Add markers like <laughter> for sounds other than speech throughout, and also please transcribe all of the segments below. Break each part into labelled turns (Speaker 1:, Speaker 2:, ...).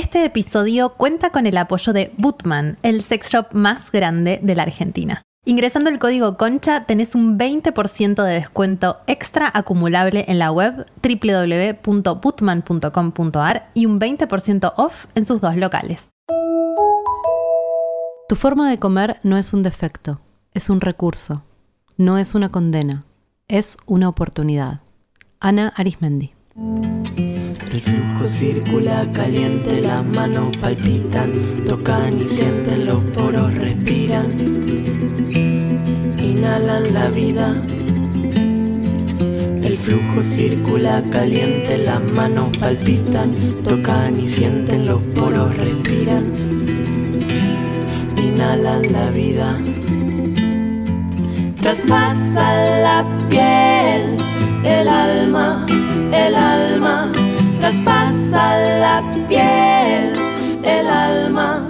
Speaker 1: Este episodio cuenta con el apoyo de Bootman, el sex shop más grande de la Argentina. Ingresando el código CONCHA tenés un 20% de descuento extra acumulable en la web www.bootman.com.ar y un 20% off en sus dos locales.
Speaker 2: Tu forma de comer no es un defecto, es un recurso, no es una condena, es una oportunidad. Ana Arismendi.
Speaker 3: El flujo circula caliente, las manos palpitan, tocan y sienten, los poros respiran, inhalan la vida. El flujo circula caliente, las manos palpitan, tocan y sienten, los poros respiran, inhalan la vida. Traspasa la piel, el alma, el alma traspasa la piel, el alma,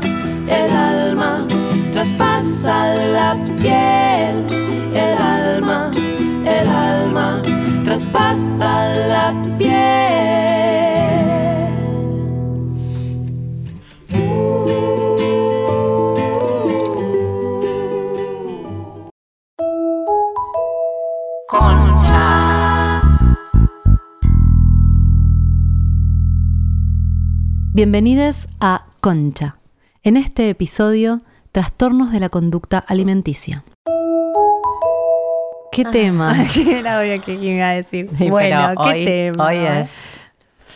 Speaker 3: el alma, traspasa la piel, el alma, el alma, traspasa la piel.
Speaker 2: Bienvenidos a Concha. En este episodio, trastornos de la conducta alimenticia. ¿Qué
Speaker 1: Ah.
Speaker 2: tema? <laughs>
Speaker 1: Era obvio que iba a decir.
Speaker 4: Sí,
Speaker 1: bueno, qué
Speaker 4: hoy-
Speaker 1: tema.
Speaker 4: Hoy es.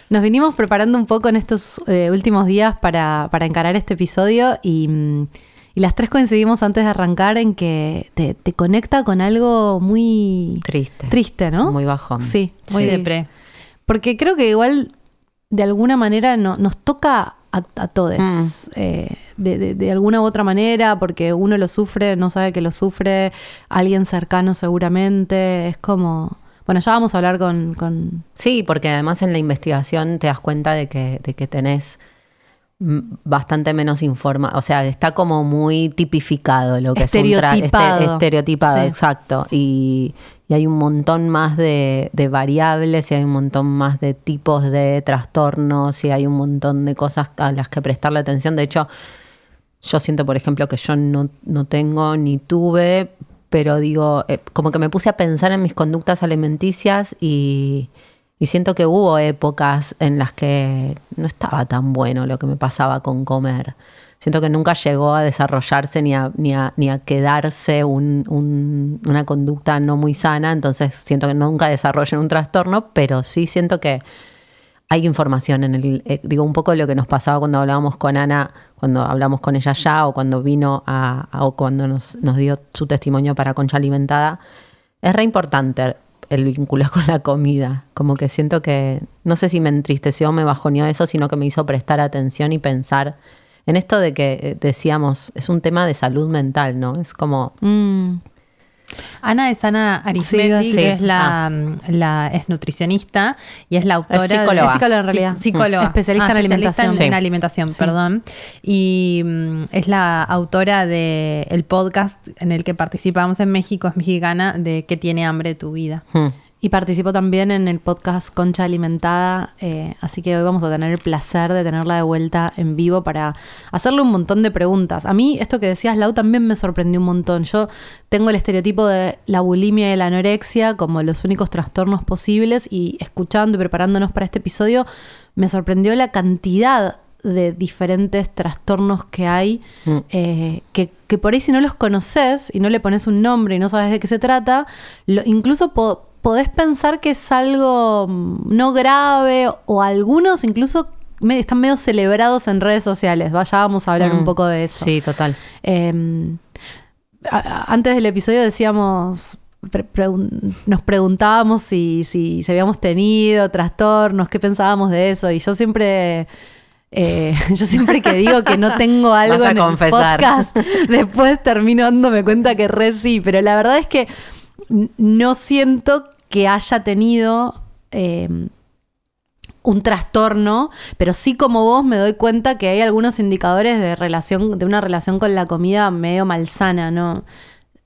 Speaker 2: Nos vinimos preparando un poco en estos eh, últimos días para, para encarar este episodio y, mm, y las tres coincidimos antes de arrancar en que te, te conecta con algo muy
Speaker 4: Triste.
Speaker 2: triste, ¿no?
Speaker 4: Muy bajón.
Speaker 2: Sí,
Speaker 1: Muy
Speaker 2: sí.
Speaker 1: depre.
Speaker 2: Porque creo que igual de alguna manera no- nos toca a, a todos.
Speaker 4: Mm.
Speaker 2: eh, de, de- de alguna u otra manera, porque uno lo sufre, no sabe que lo sufre, alguien cercano seguramente. Es como. Bueno, ya vamos a hablar con. con-
Speaker 4: Sí, porque además en la investigación te das cuenta de que, de que tenés bastante menos informa, o sea, está como muy tipificado lo que es un este- estereotipado,
Speaker 2: Sí.
Speaker 4: exacto. Y, y hay un montón más de, de variables y hay un montón más de tipos de trastornos y hay un montón de cosas a las que prestarle atención. De hecho, yo siento, por ejemplo, que yo no, no tengo ni tuve, pero digo, eh, como que me puse a pensar en mis conductas alimenticias y, y siento que hubo épocas en las que no estaba tan bueno lo que me pasaba con comer. Siento que nunca llegó a desarrollarse ni a, ni a, ni a quedarse un- un- una conducta no muy sana, entonces siento que nunca desarrollé un trastorno, pero sí siento que hay información en el, eh, digo, un poco lo que nos pasaba cuando hablábamos con Ana, cuando hablamos con ella ya, o cuando vino a, a- o cuando nos, nos dio su testimonio para Concha Alimentada, es re importante el vínculo <laughs> con la comida. Como que siento que, no sé si me entristeció o me bajoneó eso, sino que me hizo prestar atención y pensar en esto de que eh, decíamos, es un tema de salud mental, ¿no? Es como,
Speaker 2: Mm,
Speaker 1: Ana es Ana Arismendi,
Speaker 4: Sí,
Speaker 1: que es la, la es nutricionista y es la autora
Speaker 4: Es
Speaker 1: de-
Speaker 4: psicóloga.
Speaker 2: Es psicóloga en realidad.
Speaker 1: Sí, psicóloga.
Speaker 2: Especialista en alimentación.
Speaker 1: En,
Speaker 4: Sí.
Speaker 1: en alimentación, perdón. Y mm, es la autora de el podcast en el que participamos en México, es mexicana, de ¿Qué tiene hambre tu vida?
Speaker 4: hmm,
Speaker 2: Y participó también en el podcast Concha Alimentada, eh, así que hoy vamos a tener el placer de tenerla de vuelta en vivo para hacerle un montón de preguntas. A mí esto que decías, Lau, también me sorprendió un montón. Yo tengo el estereotipo de la bulimia y la anorexia como los únicos trastornos posibles y escuchando y preparándonos para este episodio, me sorprendió la cantidad de diferentes trastornos que hay,
Speaker 4: Mm.
Speaker 2: eh, que, que por ahí si no los conoces y no le pones un nombre y no sabes de qué se trata, lo- incluso po- podés pensar que es algo mm, no grave o algunos incluso me- están medio celebrados en redes sociales. Vaya, vamos a hablar
Speaker 4: mm,
Speaker 2: un poco de eso.
Speaker 4: Sí, total.
Speaker 2: Eh, a- a- antes del episodio decíamos, pre- pregun- nos preguntábamos si, si, si habíamos tenido trastornos, qué pensábamos de eso, y yo siempre... eh, <laughs> yo siempre que digo que no tengo algo
Speaker 4: Vas a
Speaker 2: en
Speaker 4: confesar.
Speaker 2: el podcast, <laughs> después termino dándome cuenta que re sí, pero la verdad es que no siento que haya tenido eh, un trastorno, pero sí como vos me doy cuenta que hay algunos indicadores de relación, de una relación con la comida medio malsana, ¿no?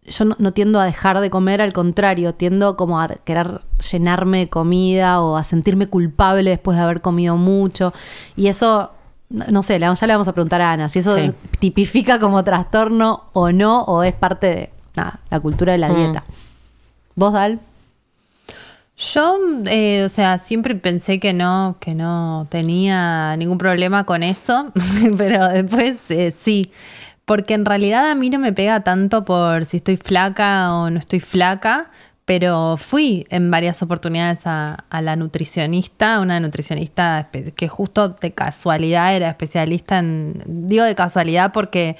Speaker 2: Yo no, no tiendo a dejar de comer, al contrario, tiendo como a querer llenarme de comida o a sentirme culpable después de haber comido mucho. Y eso No sé, ya le vamos a preguntar a Ana si eso
Speaker 4: Sí.
Speaker 2: tipifica como trastorno o no, o es parte de nada, la cultura de la
Speaker 4: Mm.
Speaker 2: dieta. ¿Vos, Dal?
Speaker 1: Yo, eh, o sea, siempre pensé que no, que no tenía ningún problema con eso, <laughs> pero después eh, sí, porque en realidad a mí no me pega tanto por si estoy flaca o no estoy flaca, pero fui en varias oportunidades a, a la nutricionista, una nutricionista que justo de casualidad era especialista en, digo de casualidad porque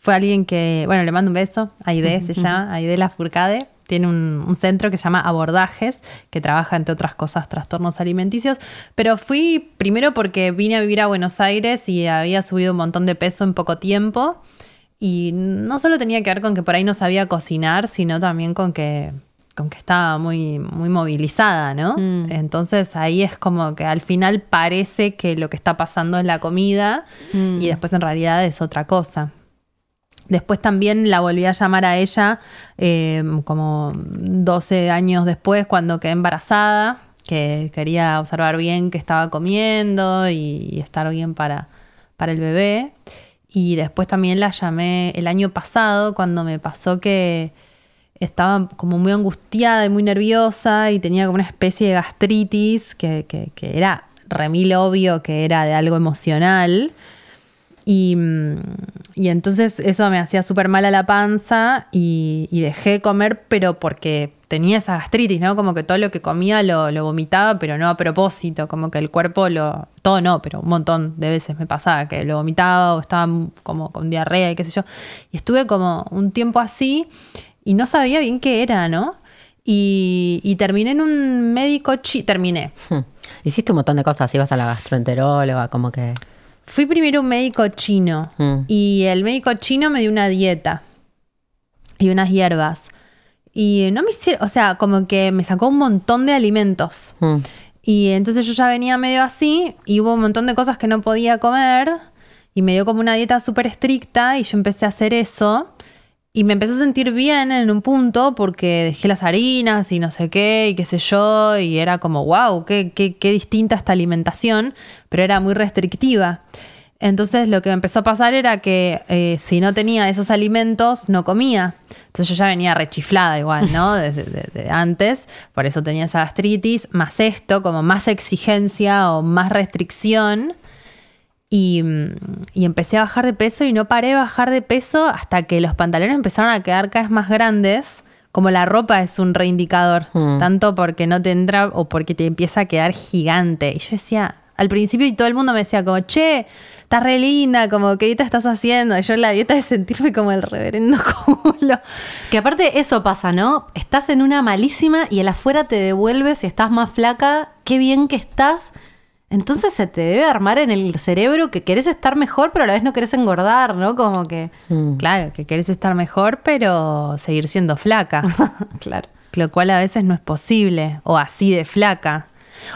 Speaker 1: fue alguien que, bueno, le mando un beso, Aide se <laughs> llama, Aide La Furcade, tiene un, un centro que se llama Abordajes, que trabaja, entre otras cosas, trastornos alimenticios. Pero fui primero porque vine a vivir a Buenos Aires y había subido un montón de peso en poco tiempo. Y no solo tenía que ver con que por ahí no sabía cocinar, sino también con que, con que estaba muy, muy movilizada, ¿no?
Speaker 2: Mm.
Speaker 1: Entonces ahí es como que al final parece que lo que está pasando es la comida
Speaker 2: Mm.
Speaker 1: y después en realidad es otra cosa. Después también la volví a llamar a ella eh, como 12 años después cuando quedé embarazada, que quería observar bien qué estaba comiendo y, estar bien para, para el bebé. Y después también la llamé el año pasado cuando me pasó que estaba como muy angustiada y muy nerviosa y tenía como una especie de gastritis que, que- que era remil obvio que era de algo emocional. Y, y entonces eso me hacía súper mal a la panza y, dejé de comer, pero porque tenía esa gastritis, ¿no? Como que todo lo que comía lo, vomitaba, pero no a propósito, como que el cuerpo lo... Todo no, pero un montón de veces me pasaba que lo vomitaba o estaba como con diarrea y qué sé yo. Y estuve como un tiempo así y no sabía bien qué era, ¿no? Y, y terminé en un médico chi... Terminé.
Speaker 4: Hmm. Hiciste un montón de cosas, ibas a la gastroenteróloga, como que...
Speaker 1: Fui primero a un médico chino
Speaker 4: Mm.
Speaker 1: y el médico chino me dio una dieta y unas hierbas. Y no me hicieron, o sea, como que me sacó un montón de alimentos.
Speaker 4: hmm.
Speaker 1: Y entonces yo ya venía medio así y hubo un montón de cosas que no podía comer y me dio como una dieta súper estricta y yo empecé a hacer eso y me empecé a sentir bien en un punto porque dejé las harinas y no sé qué y qué sé yo y era como, wow, qué, qué, qué distinta esta alimentación, pero era muy restrictiva. Entonces lo que me empezó a pasar era que eh, si no tenía esos alimentos, no comía. Entonces yo ya venía rechiflada igual, ¿no? <laughs> Desde, desde antes. Por eso tenía esa gastritis, más esto, como más exigencia o más restricción. Y, mm, y empecé a bajar de peso y no paré de bajar de peso hasta que los pantalones empezaron a quedar cada vez más grandes. Como la ropa es un reindicador,
Speaker 4: Mm.
Speaker 1: tanto porque no te entra o porque te empieza a quedar gigante. Y yo decía, al principio y todo el mundo me decía como, che, estás re linda, como, ¿qué dieta estás haciendo? Y yo la dieta de sentirme como el reverendo <laughs> culo.
Speaker 2: Que aparte eso pasa, ¿no? Estás en una malísima y el afuera te devuelve si estás más flaca, qué bien que estás. Entonces se te debe armar en el cerebro que querés estar mejor, pero a la vez no querés engordar, ¿no? Como que...
Speaker 4: Hmm.
Speaker 1: Claro, que querés estar mejor, pero seguir siendo flaca. <laughs>
Speaker 2: claro.
Speaker 1: lo cual a veces no es posible, o así de flaca.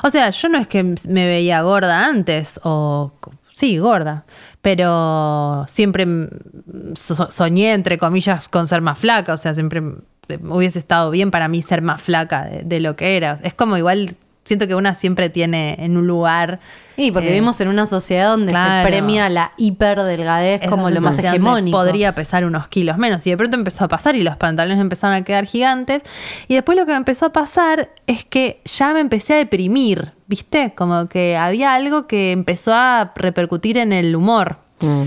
Speaker 1: O sea, yo no es que me veía gorda antes, o sí, gorda, pero siempre mm, so- soñé, entre comillas, con ser más flaca, o sea, siempre mm, hubiese estado bien para mí ser más flaca de, de lo que era. Es como igual, siento que una siempre tiene en un lugar...
Speaker 2: Y porque
Speaker 1: eh,
Speaker 2: vivimos en una sociedad donde
Speaker 1: claro.
Speaker 2: se premia la hiperdelgadez como lo más hegemónico.
Speaker 1: Podría pesar unos kilos menos. Y de pronto empezó a pasar y los pantalones empezaron a quedar gigantes. Y después lo que me empezó a pasar es que ya me empecé a deprimir, ¿viste? Como que había algo que empezó a repercutir en el humor.
Speaker 4: Hmm.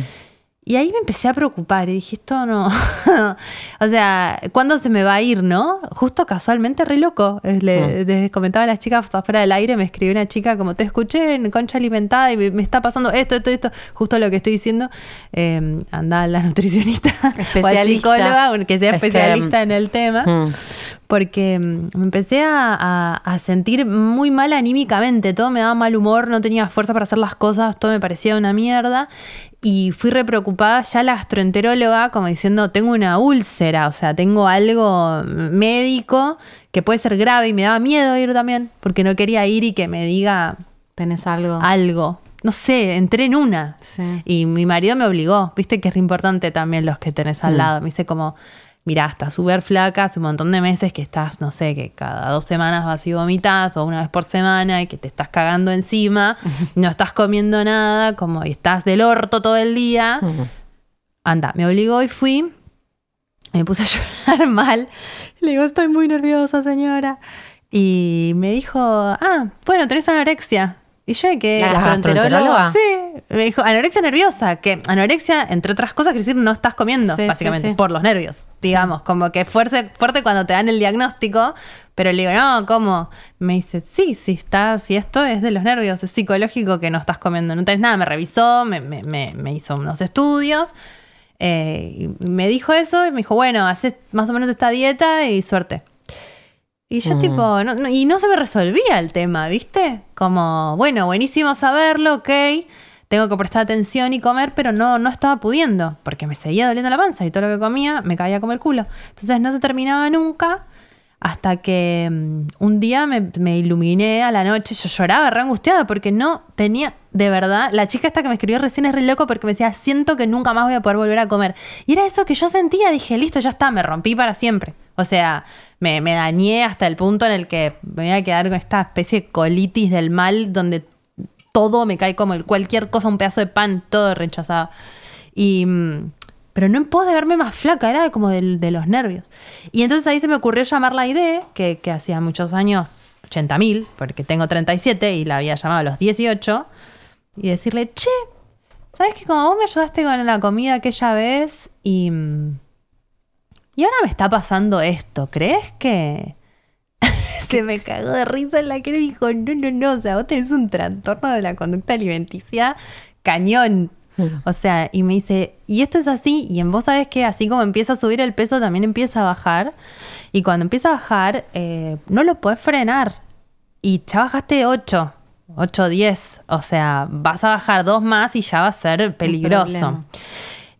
Speaker 1: Y ahí me empecé a preocupar y dije, esto no. <laughs> o sea, ¿cuándo se me va a ir, no? Justo casualmente, re loco. Le, les comentaba a las chicas afuera del aire, me escribió una chica como, te escuché en Concha Alimentada y me, me está pasando esto, esto, esto. Justo lo que estoy diciendo. Eh, anda la <laughs> nutricionista o al
Speaker 2: Especialista.
Speaker 1: psicóloga, que sea
Speaker 4: Es que,
Speaker 1: especialista en el tema
Speaker 4: Hmm.
Speaker 1: Porque mm, me empecé a, a- a sentir muy mal anímicamente, todo me daba mal humor, no tenía fuerza para hacer las cosas, todo me parecía una mierda y fui re preocupada ya la gastroenteróloga como diciendo, tengo una úlcera, o sea, tengo algo médico que puede ser grave y me daba miedo ir también, porque no quería ir y que me diga
Speaker 2: ¿Tenés algo?
Speaker 1: algo. No sé, entré en una.
Speaker 2: Sí.
Speaker 1: Y mi marido me obligó, viste que es re importante también los que tenés al lado. Me dice como, mirá, estás súper flaca, hace un montón de meses que estás, no sé, que cada dos semanas vas y vomitas o una vez por semana y que te estás cagando encima, <laughs> no estás comiendo nada, como y estás del orto todo el día. <laughs> Anda, me obligó y fui. Me puse a <laughs> llorar mal. Le digo, estoy muy nerviosa, señora. Y me dijo, ah, bueno, tenés anorexia. Y yo de que...
Speaker 4: ¿La gastroenteróloga?
Speaker 1: Sí, me dijo anorexia nerviosa, que anorexia, entre otras cosas, quiere decir no estás comiendo,
Speaker 2: Sí,
Speaker 1: básicamente,
Speaker 2: sí.
Speaker 1: por los nervios, digamos, como que fuerte, fuerte cuando te dan el diagnóstico, pero le digo, no, ¿cómo? Me dice, sí, sí, está, si esto es de los nervios, es psicológico que no estás comiendo, no tenés nada, me revisó, me, me- me- me hizo unos estudios, eh, y me dijo eso y me dijo, bueno, haces más o menos esta dieta y suerte. Y yo
Speaker 4: Mm.
Speaker 1: tipo, no- no- y no se me resolvía el tema, ¿viste? Como, bueno, buenísimo saberlo, ok, tengo que prestar atención y comer, pero no, no estaba pudiendo, porque me seguía doliendo la panza y todo lo que comía me caía como el culo. Entonces no se terminaba nunca hasta que mm, un día me, me iluminé a la noche, yo lloraba re angustiada porque no tenía, de verdad, la chica esta que me escribió recién es re loco porque me decía, siento que nunca más voy a poder volver a comer. Y era eso que yo sentía, dije, listo, ya está, me rompí para siempre. O sea, me, me dañé hasta el punto en el que me voy a quedar con esta especie de colitis del mal donde todo me cae como cualquier cosa, un pedazo de pan, todo rechazado. Y, mm, pero no en pos de verme más flaca, era como del- de los nervios. Y entonces ahí se me ocurrió llamar la idea, que, que hacía muchos años, 80.000, porque tengo 37 y la había llamado a los 18, y decirle, che, ¿sabes que como vos me ayudaste con la comida aquella vez y... mm, Y ahora me está pasando esto, ¿crees que...? <laughs> Se me cagó de risa en la cara y dijo, no, no, no, o sea, vos tenés un trastorno de la conducta alimenticia cañón. O sea, y me dice, y esto es así, y en vos sabés que así como empieza a subir el peso, también empieza a bajar. Y cuando empieza a bajar, eh, no lo puedes frenar. Y ya bajaste 8, 8, 10. O sea, vas a bajar dos más y ya va a ser peligroso.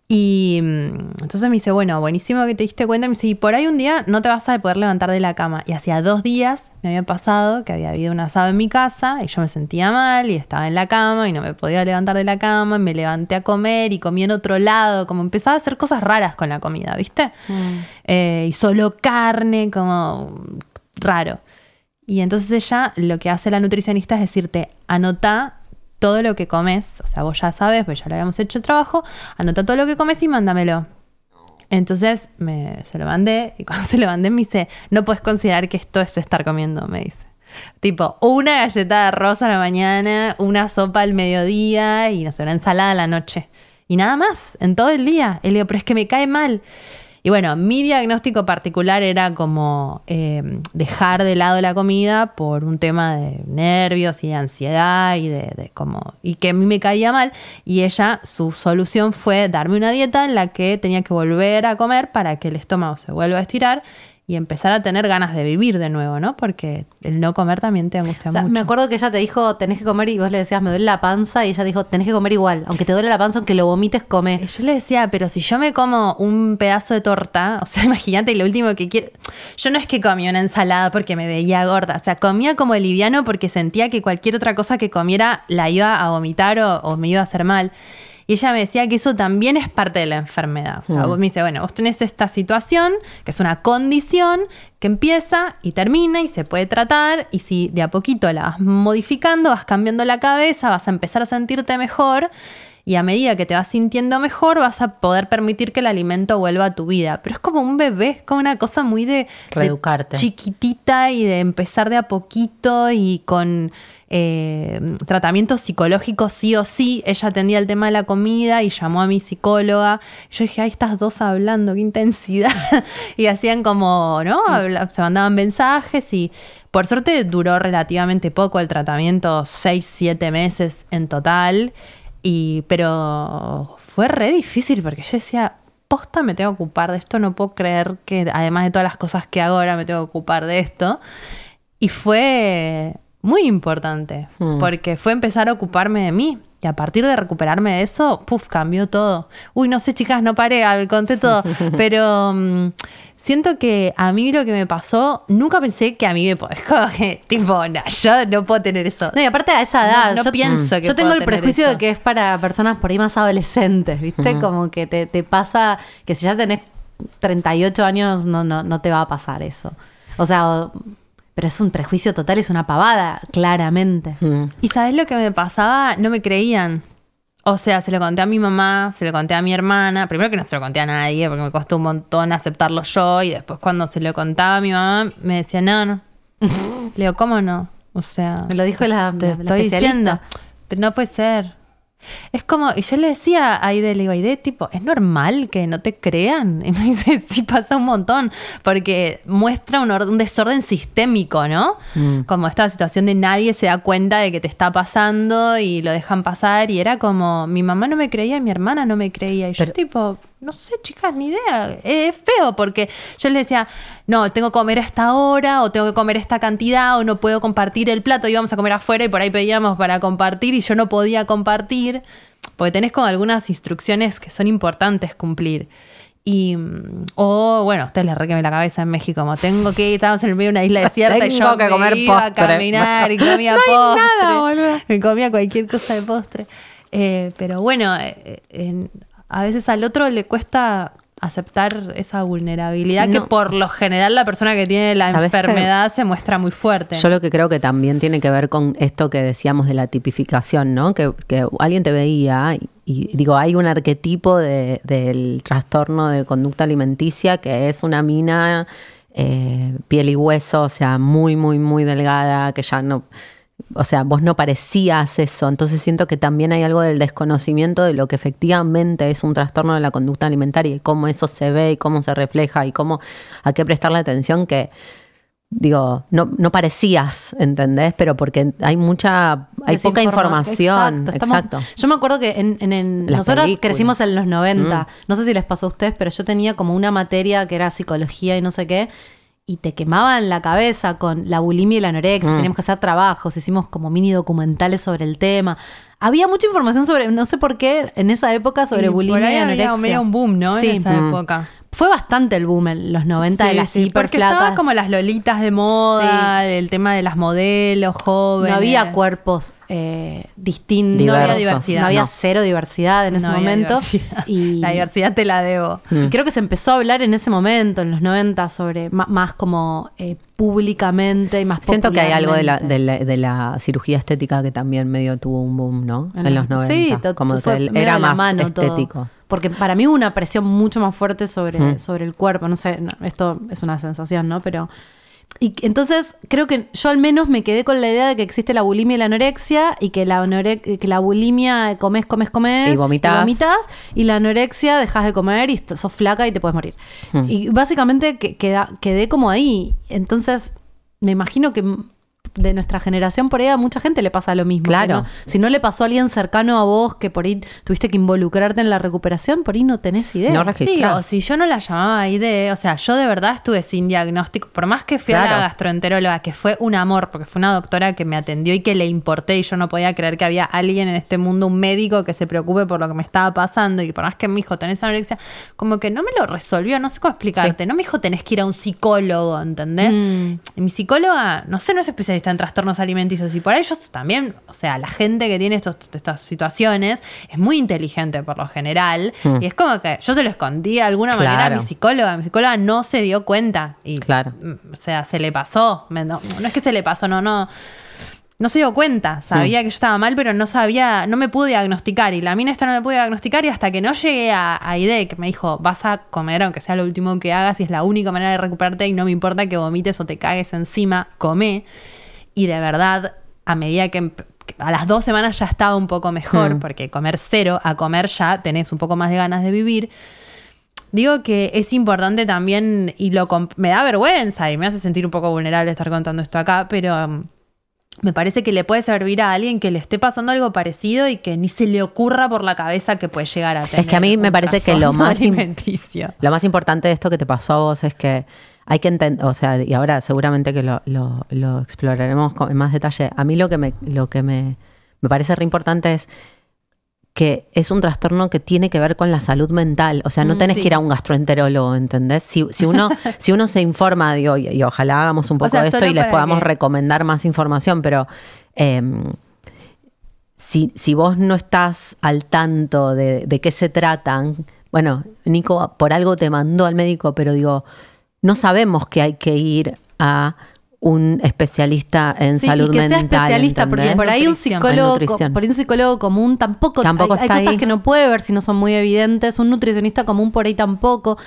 Speaker 1: Y mm, entonces me dice, bueno, buenísimo que te diste cuenta. Me dice, y por ahí un día no te vas a poder levantar de la cama. Y hacía dos días me había pasado que había habido un asado en mi casa y yo me sentía mal y estaba en la cama y no me podía levantar de la cama. Y me levanté a comer y comí en otro lado. Como empezaba a hacer cosas raras con la comida, ¿viste? Eh, y solo carne, como raro. Y entonces ella lo que hace la nutricionista es decirte, anota todo lo que comes, o sea, vos ya sabes, pues ya lo habíamos hecho el trabajo, anota todo lo que comes y mándamelo. Entonces me, se lo mandé y cuando <laughs> se lo mandé me dice, no puedes considerar que esto es estar comiendo, me dice. Tipo, una galleta de arroz a la mañana, una sopa al mediodía y no sé, una ensalada a la noche. Y nada más, en todo el día. Y le digo, pero es que me cae mal. Y bueno, mi diagnóstico particular era como eh, dejar de lado la comida por un tema de nervios y de ansiedad y de, de como y que a mí me caía mal. Y ella su solución fue darme una dieta en la que tenía que volver a comer para que el estómago se vuelva a estirar y empezar a tener ganas de vivir de nuevo, ¿no? Porque el no comer también te angustia
Speaker 2: O sea,
Speaker 1: mucho.
Speaker 2: me acuerdo que ella te dijo, tenés que comer y vos le decías, me duele la panza, y ella dijo, tenés que comer igual. Aunque te duele la panza, aunque lo vomites, come.
Speaker 1: Y Yo le decía, pero si yo me como un pedazo de torta, <laughs> o sea, imagínate lo último que quiero. Yo no es que comía una ensalada porque me veía gorda, o sea, comía como liviano porque sentía que cualquier otra cosa que comiera la iba a vomitar o, o me iba a hacer mal. Y ella me decía que eso también es parte de la enfermedad. O sea, vos me dice, bueno, vos tenés esta situación, que es una condición que empieza y termina y se puede tratar. Y si de a poquito la vas modificando, vas cambiando la cabeza, vas a empezar a sentirte mejor. Y a medida que te vas sintiendo mejor, vas a poder permitir que el alimento vuelva a tu vida. Pero es como un bebé, es como una cosa muy de, de
Speaker 4: Reeducarte.
Speaker 1: chiquitita y de empezar de a poquito y con eh, tratamientos psicológicos sí o sí. Ella atendía el tema de la comida y llamó a mi psicóloga. Yo dije, ahí estás dos hablando, qué intensidad. <laughs> y hacían como, ¿no? Habla- se mandaban mensajes y por suerte duró relativamente poco el tratamiento, seis, siete meses en total. Y, pero fue re difícil porque yo decía, posta me tengo que ocupar de esto, no puedo creer que además de todas las cosas que hago ahora me tengo que ocupar de esto. Y fue muy importante,
Speaker 4: Hmm.
Speaker 1: porque fue empezar a ocuparme de mí. Y a partir de recuperarme de eso, puf, cambió todo. Uy, no sé, chicas, no paré, conté todo. <laughs> Pero mm, siento que a mí lo que me pasó, nunca pensé que a mí me podía. Como que, tipo, no, yo no puedo tener eso.
Speaker 2: No, y aparte a esa edad,
Speaker 1: No- no
Speaker 2: yo,
Speaker 1: pienso que
Speaker 2: yo tengo el prejuicio
Speaker 1: eso.
Speaker 2: de que es para personas por ahí más adolescentes, ¿viste? Como que te, te pasa que si ya tenés 38 años no, no, no te va a pasar eso. O sea, pero es un prejuicio total, es una pavada, claramente.
Speaker 4: Mm.
Speaker 1: ¿Y sabes lo que me pasaba? No me creían. O sea, se lo conté a mi mamá, se lo conté a mi hermana. Primero que no se lo conté a nadie, porque me costó un montón aceptarlo yo. Y después cuando se lo contaba a mi mamá, me decía, no, no. <laughs> Le digo, ¿cómo no? O sea,
Speaker 2: Me lo dijo la,
Speaker 1: te
Speaker 2: la- la
Speaker 1: estoy
Speaker 2: especialista.
Speaker 1: diciendo. Pero no puede ser. Es como, y yo le decía a Aide, le digo, Aide, tipo, ¿es normal que no te crean? <laughs> Y me dice, sí, pasa un montón, porque muestra un, un desorden sistémico, ¿no?
Speaker 4: Mm.
Speaker 1: Como esta situación de nadie se da cuenta de que te está pasando y lo dejan pasar, y era como, mi mamá no me creía, mi hermana no me creía, y yo
Speaker 4: Pero-
Speaker 1: tipo, no sé, chicas, ni idea. Es feo porque yo les decía, no, tengo que comer a esta hora, o tengo que comer esta cantidad, o no puedo compartir el plato, íbamos a comer afuera y por ahí pedíamos para compartir y yo no podía compartir, porque tenés como algunas instrucciones que son importantes cumplir. Y, mm, o bueno, ustedes les requeme la cabeza en México, como tengo que ir, estábamos en el medio de una isla <laughs> desierta y
Speaker 4: Tengo
Speaker 1: yo
Speaker 4: que
Speaker 1: me
Speaker 4: comer
Speaker 1: iba a caminar y <laughs> comía
Speaker 4: No hay
Speaker 1: postre.
Speaker 4: nada, boludo.
Speaker 1: Me comía cualquier cosa de postre. Eh, pero bueno, eh, en- a veces al otro le cuesta aceptar esa vulnerabilidad que por lo general la persona que tiene la enfermedad se muestra muy fuerte.
Speaker 4: Yo lo que creo que también tiene que ver con esto que decíamos de la tipificación, ¿no? Que, que alguien te veía y, y digo, hay un arquetipo de- del trastorno de conducta alimenticia que es una mina eh, piel y hueso, o sea, muy, muy, muy delgada, que ya no... O sea, vos no parecías eso, entonces siento que también hay algo del desconocimiento de lo que efectivamente es un trastorno de la conducta alimentaria y cómo eso se ve y cómo se refleja y cómo a qué prestarle atención que, digo, no, no parecías, ¿entendés? Pero porque hay mucha, hay poca información.
Speaker 2: Exacto, estamos-
Speaker 4: Exacto.
Speaker 2: Yo me acuerdo que en, en- nosotros
Speaker 4: películas.
Speaker 2: crecimos en los 90.
Speaker 4: Mm.
Speaker 2: No sé si les pasó a ustedes, pero yo tenía como una materia que era psicología y no sé qué. Y te quemaban la cabeza con la bulimia y la anorexia.
Speaker 4: Mm.
Speaker 2: Teníamos que hacer trabajos, hicimos como mini documentales sobre el tema. Había mucha información sobre, no sé por qué, en esa época sobre
Speaker 1: Y
Speaker 2: bulimia
Speaker 1: por ahí
Speaker 2: y
Speaker 1: había
Speaker 2: anorexia.
Speaker 1: medio un boom, ¿no?
Speaker 2: Sí.
Speaker 1: En esa
Speaker 4: Mm.
Speaker 1: época.
Speaker 2: Fue bastante el boom en los 90 de
Speaker 1: Sí,
Speaker 2: las
Speaker 1: sí,
Speaker 2: hiper
Speaker 1: porque estaban como las lolitas de moda, el tema de las modelos jóvenes.
Speaker 2: No había cuerpos eh, distintos.
Speaker 4: No había
Speaker 1: diversidad,
Speaker 2: No había
Speaker 4: no.
Speaker 2: cero diversidad en ese
Speaker 1: No
Speaker 2: momento.
Speaker 1: diversidad.
Speaker 2: Y, <laughs>
Speaker 1: La diversidad te la debo.
Speaker 2: y creo que se empezó a hablar en ese momento, en los 90, sobre ma- más, como eh, públicamente y más
Speaker 4: Siento que hay algo de la, de, la, de la cirugía estética que también medio tuvo un boom, ¿no? En,
Speaker 2: En
Speaker 4: los 90.
Speaker 2: Sí, to-
Speaker 4: como
Speaker 2: fue
Speaker 4: era
Speaker 2: de
Speaker 4: más
Speaker 2: mano todo. Porque para mí hubo una presión mucho más fuerte sobre,
Speaker 4: Mm.
Speaker 2: sobre el cuerpo. No sé, no, esto es una sensación, ¿no? Pero. Y que- entonces creo que yo al menos me quedé con la idea de que existe la bulimia y la anorexia y que la, que la bulimia eh, comes, comes, comes
Speaker 4: Y vomitás.
Speaker 2: vomitas, y la anorexia dejas de comer y sos flaca y te puedes morir.
Speaker 4: Mm.
Speaker 2: Y básicamente que, queda- quedé como ahí. Entonces me imagino que de nuestra generación por ahí a mucha gente le pasa lo mismo.
Speaker 4: Claro.
Speaker 2: no- si no le pasó a alguien cercano a vos que por ahí tuviste que involucrarte en la recuperación, por ahí no tenés idea.
Speaker 4: No
Speaker 1: Sí, o si yo no la llamaba ID, o sea, yo de verdad estuve sin diagnóstico, por más que fui a la gastroenteróloga, que fue un amor, porque fue una doctora que me atendió y que le importé y yo no podía creer que había alguien en este mundo, un médico que se preocupe por lo que me estaba pasando y por más que mi hijo tenés anorexia, como que no me lo resolvió, no sé cómo explicarte, no me dijo tenés que ir a un psicólogo, ¿entendés?
Speaker 2: Mm.
Speaker 1: Y mi psicóloga, no sé, no es especialista en trastornos alimenticios y por ellos también, o sea, la gente que tiene estos, estas situaciones es muy inteligente por lo general
Speaker 4: Mm.
Speaker 1: y es como que yo se lo escondí de alguna manera a mi psicóloga, mi psicóloga no se dio cuenta y,
Speaker 4: Claro.
Speaker 1: mm, o sea, se le pasó, no, no es que se le pasó, no, no. No se dio cuenta, sabía que yo estaba mal, pero no sabía, no me pude diagnosticar. Y la mina esta no me pude diagnosticar y hasta que no llegué a, a IDE, que me dijo, vas a comer aunque sea lo último que hagas y es la única manera de recuperarte y no me importa que vomites o te cagues encima, come. Y de verdad, a medida que a las dos semanas ya estaba un poco mejor,
Speaker 4: Mm.
Speaker 1: porque comer cero a comer ya tenés un poco más de ganas de vivir. Digo que es importante también, y lo me da vergüenza y me hace sentir un poco vulnerable estar contando esto acá, pero um, me parece que le puede servir a alguien que le esté pasando algo parecido y que ni se le ocurra por la cabeza que puede llegar a tener.
Speaker 4: que a mí me parece que más. Lo más importante de esto que te pasó a vos es que hay que entender, o sea, y ahora seguramente que lo, lo- lo exploraremos con en más detalle. A mí lo que me, lo que me, me parece re importante es que es un trastorno que tiene que ver con la salud mental. O sea, no
Speaker 1: Mm,
Speaker 4: tenés
Speaker 1: sí.
Speaker 4: que ir a un gastroenterólogo, ¿entendés? Si, si uno, <laughs> si uno se informa, digo, y, y ojalá hagamos un poco
Speaker 1: sea,
Speaker 4: de esto y les podamos
Speaker 1: que-
Speaker 4: recomendar más información, pero em, si, si vos no estás al tanto de, de qué se tratan, bueno, Nico por algo te mandó al médico, pero digo, no sabemos que hay que ir a un especialista en
Speaker 2: Sí,
Speaker 4: salud
Speaker 2: y que sea
Speaker 4: mental.
Speaker 2: especialista, porque por ahí un psicólogo, por ahí un psicólogo común tampoco,
Speaker 4: Tampoco
Speaker 2: hay, cosas
Speaker 4: ahí.
Speaker 2: que no puede ver si no son muy evidentes, un nutricionista común por ahí tampoco.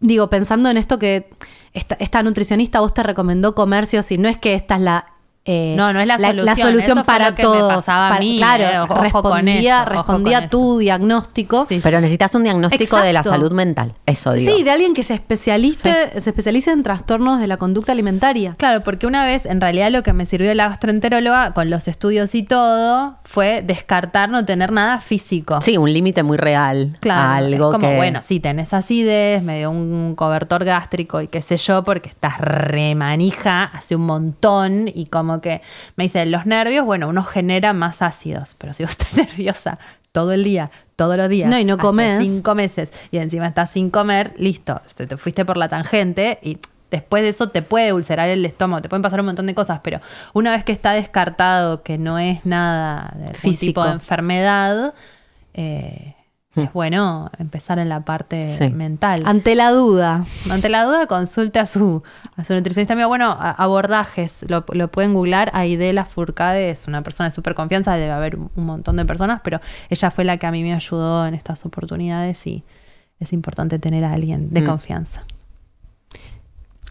Speaker 2: Digo, pensando en esto que esta, esta nutricionista vos te recomendó comer sí o sí, no es que esta es la eh,
Speaker 1: No, no es la solución,
Speaker 2: solución
Speaker 1: eso fue
Speaker 2: para
Speaker 1: lo que me
Speaker 2: todos.
Speaker 1: pasaba a
Speaker 2: Para-
Speaker 1: mí,
Speaker 2: claro,
Speaker 1: eh, ojo con
Speaker 2: respondía,
Speaker 1: ojo
Speaker 2: respondía
Speaker 1: con
Speaker 2: tu
Speaker 1: eso.
Speaker 2: diagnóstico.
Speaker 1: Sí,
Speaker 4: Pero necesitas un diagnóstico de la salud mental. Eso digo.
Speaker 2: Sí, de alguien que se especialice, se especialice en trastornos de la conducta alimentaria.
Speaker 1: Claro, porque una vez, en realidad, lo que me sirvió la gastroenteróloga con los estudios y todo fue descartar no tener nada físico.
Speaker 4: Sí, un límite muy real.
Speaker 1: Claro,
Speaker 4: algo
Speaker 1: es como,
Speaker 4: que...
Speaker 1: bueno, sí, tenés acidez, me dio un cobertor gástrico y qué sé yo, porque estás remanija hace un montón y como que me dice, los nervios, bueno, uno genera más ácidos, pero si vos <laughs> estás nerviosa todo el día, todos los días,
Speaker 2: No, y no comes.
Speaker 1: cinco meses y encima estás sin comer, listo, te, te fuiste por la tangente y después de eso te puede ulcerar el estómago, te pueden pasar un montón de cosas, pero una vez que está descartado que no es nada de algún
Speaker 2: Físico.
Speaker 1: tipo de enfermedad, eh, es bueno empezar en la parte
Speaker 4: Sí.
Speaker 1: mental.
Speaker 2: Ante la duda.
Speaker 1: Ante la duda, consulte a su, a su nutricionista. Amigo, bueno, a- abordajes, lo, lo pueden googlar. Aidela Furcade es una persona de súper confianza, debe haber un, montón de personas, pero ella fue la que a mí me ayudó en estas oportunidades y es importante tener a alguien de
Speaker 4: Mm.
Speaker 1: confianza.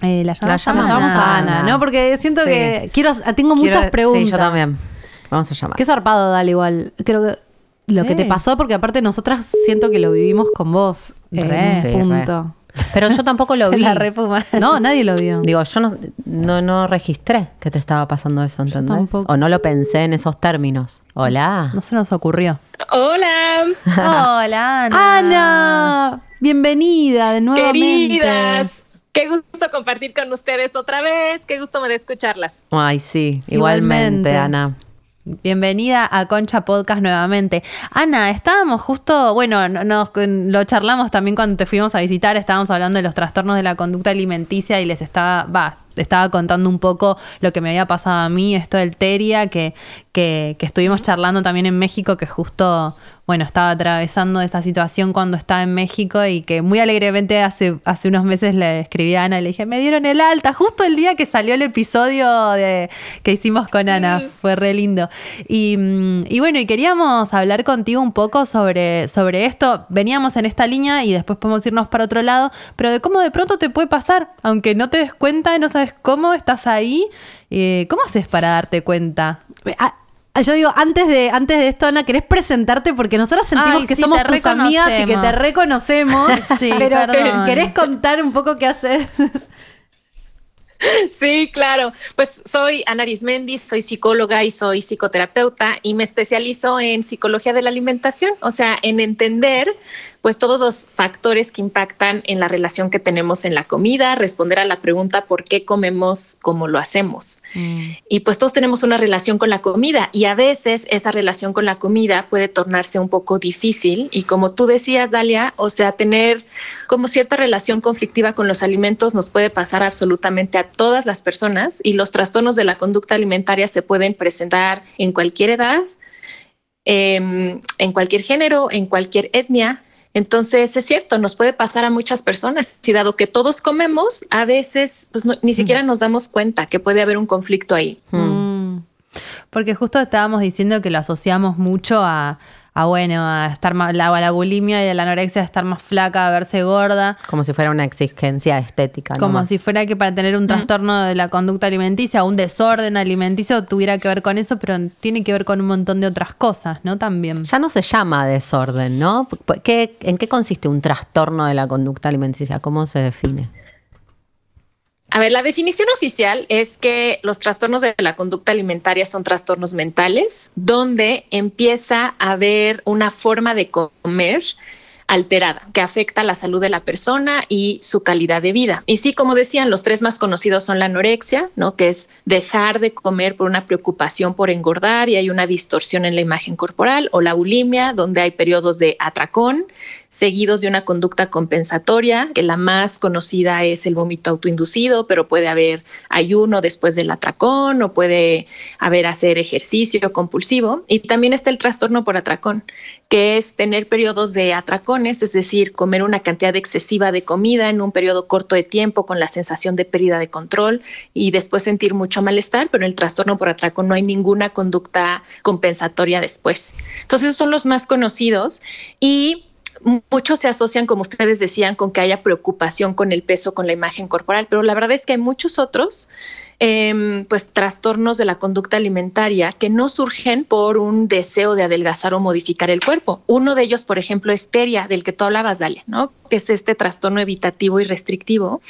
Speaker 1: Eh, la
Speaker 4: La
Speaker 1: llamamos,
Speaker 2: Llamamos
Speaker 4: llamamos
Speaker 2: a
Speaker 4: Ana.
Speaker 2: Ana, ¿no? Porque siento
Speaker 4: Sí.
Speaker 2: que quiero, tengo muchas preguntas.
Speaker 4: Sí, yo también. Vamos a llamar.
Speaker 2: Qué zarpado, dale igual. Creo que lo
Speaker 1: Sí.
Speaker 2: que te pasó, porque aparte nosotras siento que lo vivimos con vos en
Speaker 1: Re.
Speaker 2: un
Speaker 4: Sí,
Speaker 2: punto.
Speaker 4: Pero yo tampoco lo <laughs> vi.
Speaker 1: la.
Speaker 2: No, <laughs> nadie lo vio.
Speaker 4: Digo, yo no, no, no registré que te estaba pasando eso, ¿entendés?
Speaker 2: tampoco.
Speaker 4: O no lo pensé en esos términos. Hola.
Speaker 1: No se nos ocurrió.
Speaker 5: Hola,
Speaker 1: Hola, Ana.
Speaker 2: Ana, bienvenida de nuevamente.
Speaker 5: queridas. Qué gusto compartir con ustedes otra vez. Qué gusto me da escucharlas.
Speaker 4: Ay, sí,
Speaker 2: Igualmente.
Speaker 4: igualmente, Ana.
Speaker 1: Bienvenida a Concha Podcast nuevamente. Ana, estábamos justo, bueno, no- nos, lo charlamos también cuando te fuimos a visitar, estábamos hablando de los trastornos de la conducta alimenticia y les estaba, va, estaba contando un poco lo que me había pasado a mí, esto del teria, que, que, que estuvimos charlando también en México, que justo, bueno, estaba atravesando esa situación cuando estaba en México y que muy alegremente hace, hace unos meses le escribí a Ana y le dije, me dieron el alta, justo el día que salió el episodio de, que hicimos con Ana, fue re lindo. Y, mm, y bueno, y queríamos hablar contigo un poco sobre, sobre esto. Veníamos en esta línea y después podemos irnos para otro lado, pero de cómo de pronto te puede pasar, aunque no te des cuenta, no sabes cómo estás ahí. eh, ¿Cómo haces para darte cuenta?
Speaker 2: Ah, Yo digo, antes de, antes de esto, Ana, ¿querés presentarte? Porque nosotras sentimos
Speaker 1: Ay,
Speaker 2: que
Speaker 1: sí,
Speaker 2: somos tus amigas y que te reconocemos. <laughs>
Speaker 1: Sí, <laughs>
Speaker 2: pero
Speaker 1: perdón.
Speaker 2: ¿querés contar un poco qué haces? <laughs>
Speaker 5: Sí, claro. Pues soy Ana Arismendi, soy psicóloga y soy psicoterapeuta y me especializo en psicología de la alimentación, o sea, en entender pues todos los factores que impactan en la relación que tenemos en la comida, responder a la pregunta por qué comemos como lo hacemos. Y pues todos tenemos una relación con la comida y a veces esa relación con la comida puede tornarse un poco difícil y como tú decías, Dalia, o sea, tener como cierta relación conflictiva con los alimentos nos puede pasar absolutamente a todas las personas y los trastornos de la conducta alimentaria se pueden presentar en cualquier edad, em, en cualquier género, en cualquier etnia. Entonces es cierto, nos puede pasar a muchas personas. Y dado que todos comemos, a veces pues, no- ni siquiera nos damos cuenta que puede haber un conflicto ahí.
Speaker 2: Mm.
Speaker 1: Porque justo estábamos diciendo que lo asociamos mucho a, a bueno, a estar más, la, a la bulimia y a la anorexia, a estar más flaca, a verse gorda.
Speaker 4: Como si fuera una exigencia estética.
Speaker 1: Como
Speaker 4: nomás.
Speaker 1: si fuera que para tener un trastorno de la conducta alimenticia, un desorden alimenticio, tuviera que ver con eso, pero tiene que ver con un montón de otras cosas, ¿no? También.
Speaker 4: Ya no se llama desorden, ¿no? ¿Qué- ¿En qué consiste un trastorno de la conducta alimenticia? ¿Cómo se define?
Speaker 5: A ver, la definición oficial es que los trastornos de la conducta alimentaria son trastornos mentales, donde empieza a haber una forma de comer alterada que afecta la salud de la persona y su calidad de vida. Y sí, como decían, los tres más conocidos son la anorexia, ¿no? que es dejar de comer por una preocupación por engordar y hay una distorsión en la imagen corporal, o la bulimia, donde hay periodos de atracón, seguidos de una conducta compensatoria, que la más conocida es el vómito autoinducido, pero puede haber ayuno después del atracón o puede haber hacer ejercicio compulsivo. Y también está el trastorno por atracón, que es tener periodos de es decir, comer una cantidad excesiva de comida en un periodo corto de tiempo con la sensación de pérdida de control y después sentir mucho malestar, pero en el trastorno por atracón no hay ninguna conducta compensatoria después. Entonces, esos son los más conocidos y muchos se asocian, como ustedes decían, con que haya preocupación con el peso, con la imagen corporal, pero la verdad es que hay muchos otros, em, pues, trastornos de la conducta alimentaria que no surgen por un deseo de adelgazar o modificar el cuerpo. Uno de ellos, por ejemplo, es teria, del que tú hablabas, Dalia, ¿no? Que es este trastorno evitativo y restrictivo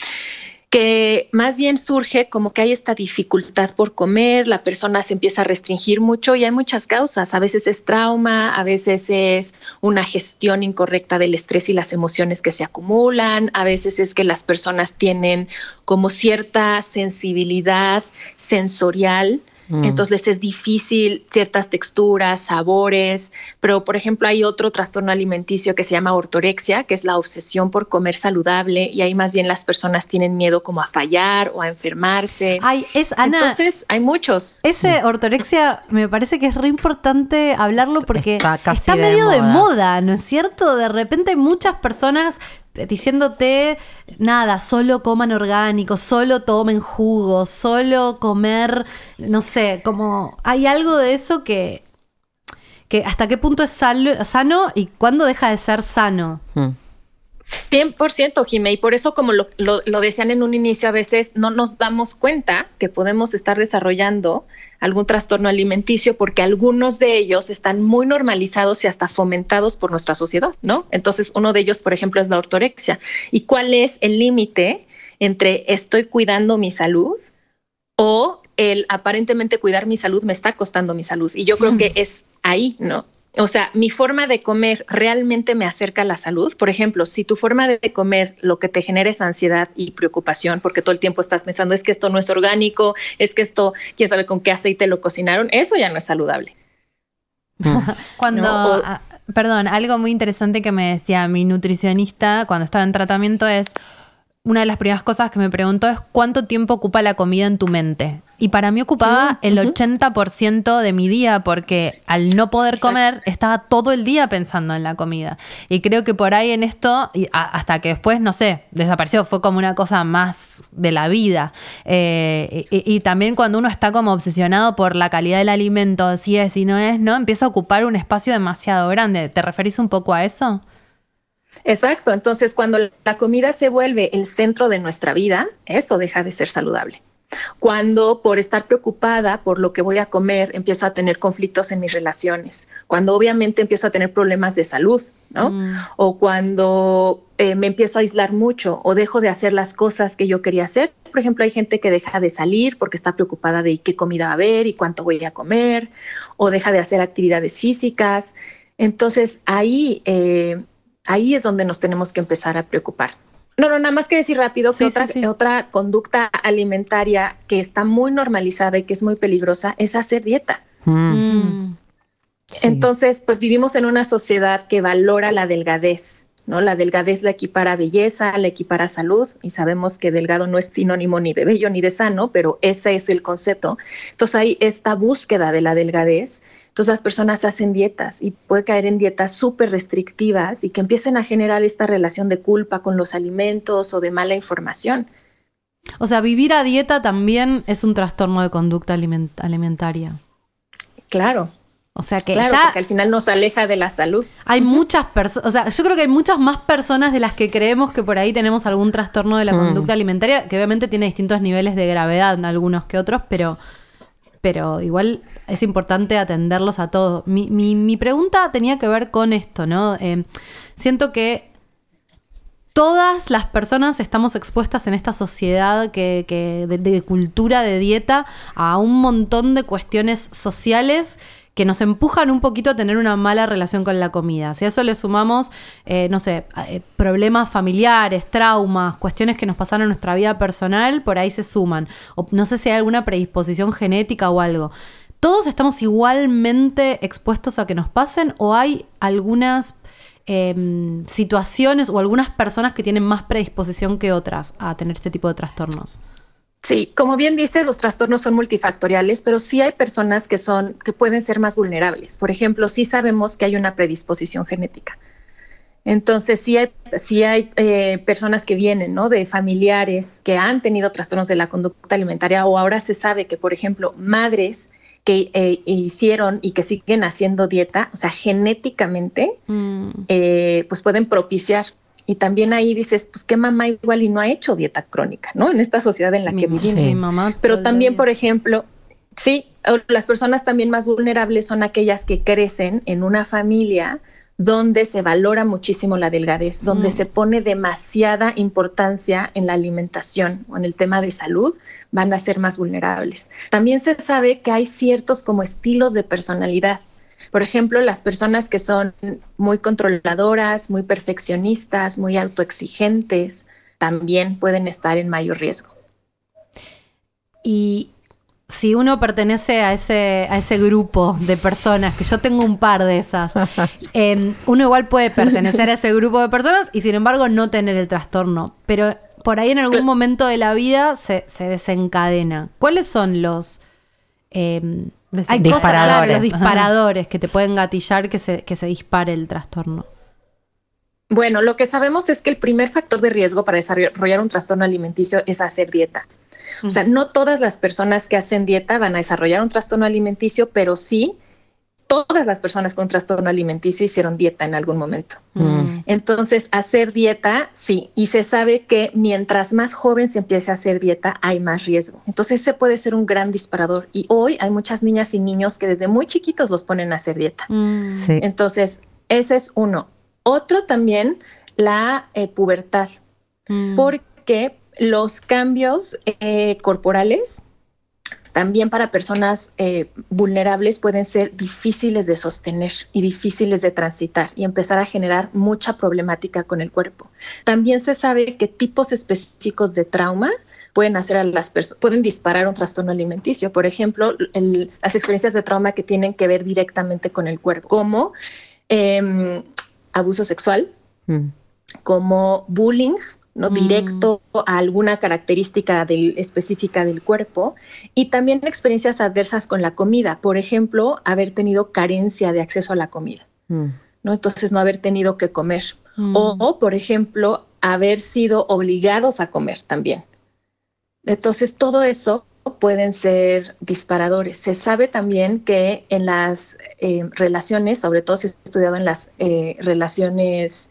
Speaker 5: que más bien surge como que hay esta dificultad por comer, la persona se empieza a restringir mucho y hay muchas causas. A veces es trauma, a veces es una gestión incorrecta del estrés y las emociones que se acumulan, a veces es que las personas tienen como cierta sensibilidad sensorial Mm. Entonces les es difícil ciertas texturas, sabores, pero por ejemplo hay otro trastorno alimenticio que se llama ortorexia, que es la obsesión por comer saludable y ahí más bien las personas tienen miedo como a fallar o a enfermarse.
Speaker 2: Ay, es Ana.
Speaker 5: Entonces hay muchos.
Speaker 2: Ese mm. ortorexia me parece que es re importante hablarlo porque está, medio de moda, ¿no es cierto? De repente muchas personas diciéndote, nada, solo coman orgánico, solo tomen jugo, solo comer, no sé, como hay algo de eso que, que hasta qué punto es sano y cuándo deja de ser sano.
Speaker 5: 100%, hmm. Jimé, y por eso, como lo, lo, decían en un inicio, a veces no nos damos cuenta que podemos estar desarrollando algún trastorno alimenticio porque algunos de ellos están muy normalizados y hasta fomentados por nuestra sociedad, ¿no? Entonces, uno de ellos, por ejemplo, es la ortorexia. ¿Y cuál es el límite entre estoy cuidando mi salud o el aparentemente cuidar mi salud me está costando mi salud? Y yo creo que es ahí, ¿no? O sea, mi forma de comer realmente me acerca a la salud. Por ejemplo, si tu forma de comer lo que te genera es ansiedad y preocupación, porque todo el tiempo estás pensando, es que esto no es orgánico, es que esto, quién sabe con qué aceite lo cocinaron, eso ya no es saludable. <laughs>
Speaker 1: Cuando, ah, perdón, algo muy interesante que me decía mi nutricionista cuando estaba en tratamiento es, una de las primeras cosas que me preguntó es cuánto tiempo ocupa la comida en tu mente. Y para mí ocupaba el 80% de mi día porque al no poder comer estaba todo el día pensando en la comida. Y creo que por ahí en esto, hasta que después, no sé, desapareció, fue como una cosa más de la vida. Eh, y, también cuando uno está como obsesionado por la calidad del alimento, si es, si no es, ¿no? Empieza a ocupar un espacio demasiado grande. ¿Te referís un poco a eso?
Speaker 5: Exacto, entonces cuando la comida se vuelve el centro de nuestra vida, eso deja de ser saludable. Cuando por estar preocupada por lo que voy a comer empiezo a tener conflictos en mis relaciones, cuando obviamente empiezo a tener problemas de salud, ¿no? Mm. O cuando eh, me empiezo a aislar mucho o dejo de hacer las cosas que yo quería hacer. Por ejemplo, hay gente que deja de salir porque está preocupada de qué comida va a haber y cuánto voy a comer, o deja de hacer actividades físicas. Entonces ahí eh, ahí es donde nos tenemos que empezar a preocupar. No, no, nada más que decir rápido que otra, otra conducta alimentaria que está muy normalizada y que es muy peligrosa es hacer dieta. Mm. Mm. Entonces, pues vivimos en una sociedad que valora la delgadez, ¿no? La delgadez la equipara a belleza, la equipara a salud y sabemos que delgado no es sinónimo ni de bello ni de sano, pero ese es el concepto. Entonces hay esta búsqueda de la delgadez entonces las personas hacen dietas y puede caer en dietas súper restrictivas y que empiecen a generar esta relación de culpa con los alimentos o de mala información.
Speaker 2: O sea, vivir a dieta también es un trastorno de conducta alimentaria.
Speaker 5: Claro.
Speaker 2: O sea que
Speaker 5: claro, porque al final nos aleja de la salud.
Speaker 2: Hay muchas personas, o sea, yo creo que hay muchas más personas de las que creemos que por ahí tenemos algún trastorno de la mm. conducta alimentaria, que obviamente tiene distintos niveles de gravedad, algunos que otros, pero, pero igual es importante atenderlos a todos. Mi, mi, pregunta tenía que ver con esto, ¿no? Eh, siento que todas las personas estamos expuestas en esta sociedad que, de, cultura de dieta a un montón de cuestiones sociales que nos empujan un poquito a tener una mala relación con la comida. Si a eso le sumamos, eh, no sé, eh, problemas familiares, traumas, cuestiones que nos pasaron en nuestra vida personal, por ahí se suman. O no sé si hay alguna predisposición genética o algo. ¿Todos estamos igualmente expuestos a que nos pasen o hay algunas em, situaciones o algunas personas que tienen más predisposición que otras a tener este tipo de trastornos.
Speaker 5: Sí, como bien dices, los trastornos son multifactoriales, pero sí hay personas que son que pueden ser más vulnerables. Por ejemplo, sí sabemos que hay una predisposición genética. Entonces, sí hay, sí hay eh, personas que vienen, ¿no? De familiares que han tenido trastornos de la conducta alimentaria o ahora se sabe que, por ejemplo, madres que eh, hicieron y que siguen haciendo dieta, o sea, genéticamente,
Speaker 2: Mm.
Speaker 5: eh, pues pueden propiciar. Y también ahí dices, pues qué mamá igual y no ha hecho dieta crónica, ¿no? En esta sociedad en la que vivimos.
Speaker 2: mi mamá
Speaker 5: Pero también, por ejemplo, sí, las personas también más vulnerables son aquellas que crecen en una familia donde se valora muchísimo la delgadez, donde
Speaker 2: Mm.
Speaker 5: se pone demasiada importancia en la alimentación o en el tema de salud, van a ser más vulnerables. También se sabe que hay ciertos como estilos de personalidad. Por ejemplo, las personas que son muy controladoras, muy perfeccionistas, muy autoexigentes, también pueden estar en mayor riesgo.
Speaker 2: Y si uno pertenece a ese, a ese grupo de personas, que yo tengo un par de esas, <laughs> eh, uno igual puede pertenecer a ese grupo de personas y sin embargo no tener el trastorno. Pero por ahí en algún momento de la vida se, se desencadena. ¿Cuáles son los... eh, hay cosas, claro,
Speaker 4: Disparadores.
Speaker 2: los disparadores que te pueden gatillar que se, que se dispare el trastorno.
Speaker 5: Bueno, lo que sabemos es que el primer factor de riesgo para desarrollar un trastorno alimenticio es hacer dieta. O sea, no todas las personas que hacen dieta van a desarrollar un trastorno alimenticio, pero sí todas las personas con trastorno alimenticio hicieron dieta en algún momento.
Speaker 2: Mm.
Speaker 5: Entonces, hacer dieta, sí, y se sabe que mientras más joven se empiece a hacer dieta, hay más riesgo. Entonces, ese puede ser un gran disparador. Y hoy hay muchas niñas y niños que desde muy chiquitos los ponen a hacer dieta.
Speaker 2: Mm.
Speaker 4: Sí.
Speaker 5: Entonces, ese es uno. Otro también, la eh, pubertad,
Speaker 2: Mm.
Speaker 5: porque los cambios eh, corporales también para personas eh, vulnerables pueden ser difíciles de sostener y difíciles de transitar y empezar a generar mucha problemática con el cuerpo. También se sabe que tipos específicos de trauma pueden hacer a las personas, pueden disparar un trastorno alimenticio. Por ejemplo, el- las experiencias de trauma que tienen que ver directamente con el cuerpo, como em, abuso sexual,
Speaker 4: Mm.
Speaker 5: como bullying, no
Speaker 2: Mm.
Speaker 5: directo a alguna característica del- específica del cuerpo y también experiencias adversas con la comida, por ejemplo, haber tenido carencia de acceso a la comida,
Speaker 4: Mm.
Speaker 5: ¿no? Entonces no haber tenido que comer
Speaker 2: Mm.
Speaker 5: o, por ejemplo, haber sido obligados a comer también. Entonces todo eso pueden ser disparadores. Se sabe también que en las eh, relaciones, sobre todo si he estudiado en las eh, relaciones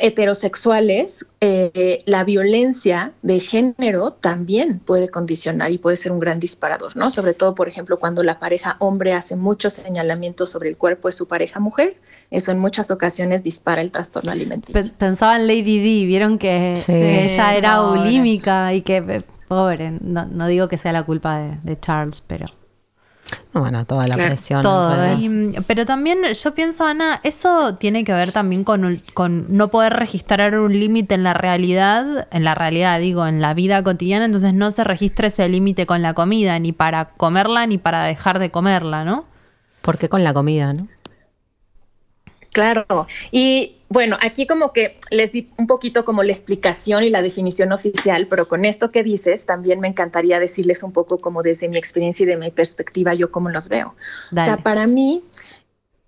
Speaker 5: heterosexuales, eh, la violencia de género también puede condicionar y puede ser un gran disparador, ¿no? Sobre todo, por ejemplo, cuando la pareja hombre hace muchos señalamientos sobre el cuerpo de su pareja mujer, eso en muchas ocasiones dispara el trastorno alimenticio.
Speaker 2: Pe- Pensaba en Lady D, vieron que,
Speaker 4: Sí.
Speaker 2: ella era bulímica y que, eh, pobre, no, no digo que sea la culpa de, de Charles, pero...
Speaker 4: No, Bueno, toda la
Speaker 5: Claro,
Speaker 4: presión.
Speaker 2: todo.
Speaker 1: Y, pero también yo pienso, Ana, eso tiene que ver también con, un- con no poder registrar un límite en la realidad, en la realidad digo, en la vida cotidiana, entonces no se registra ese límite con la comida, ni para comerla, ni para dejar de comerla, ¿no?
Speaker 4: ¿Por qué con la comida, no?
Speaker 5: Claro. Y bueno, aquí como que les di un poquito como la explicación y la definición oficial, pero con esto que dices, también me encantaría decirles un poco como desde mi experiencia y de mi perspectiva, yo cómo los veo. O sea, para mí,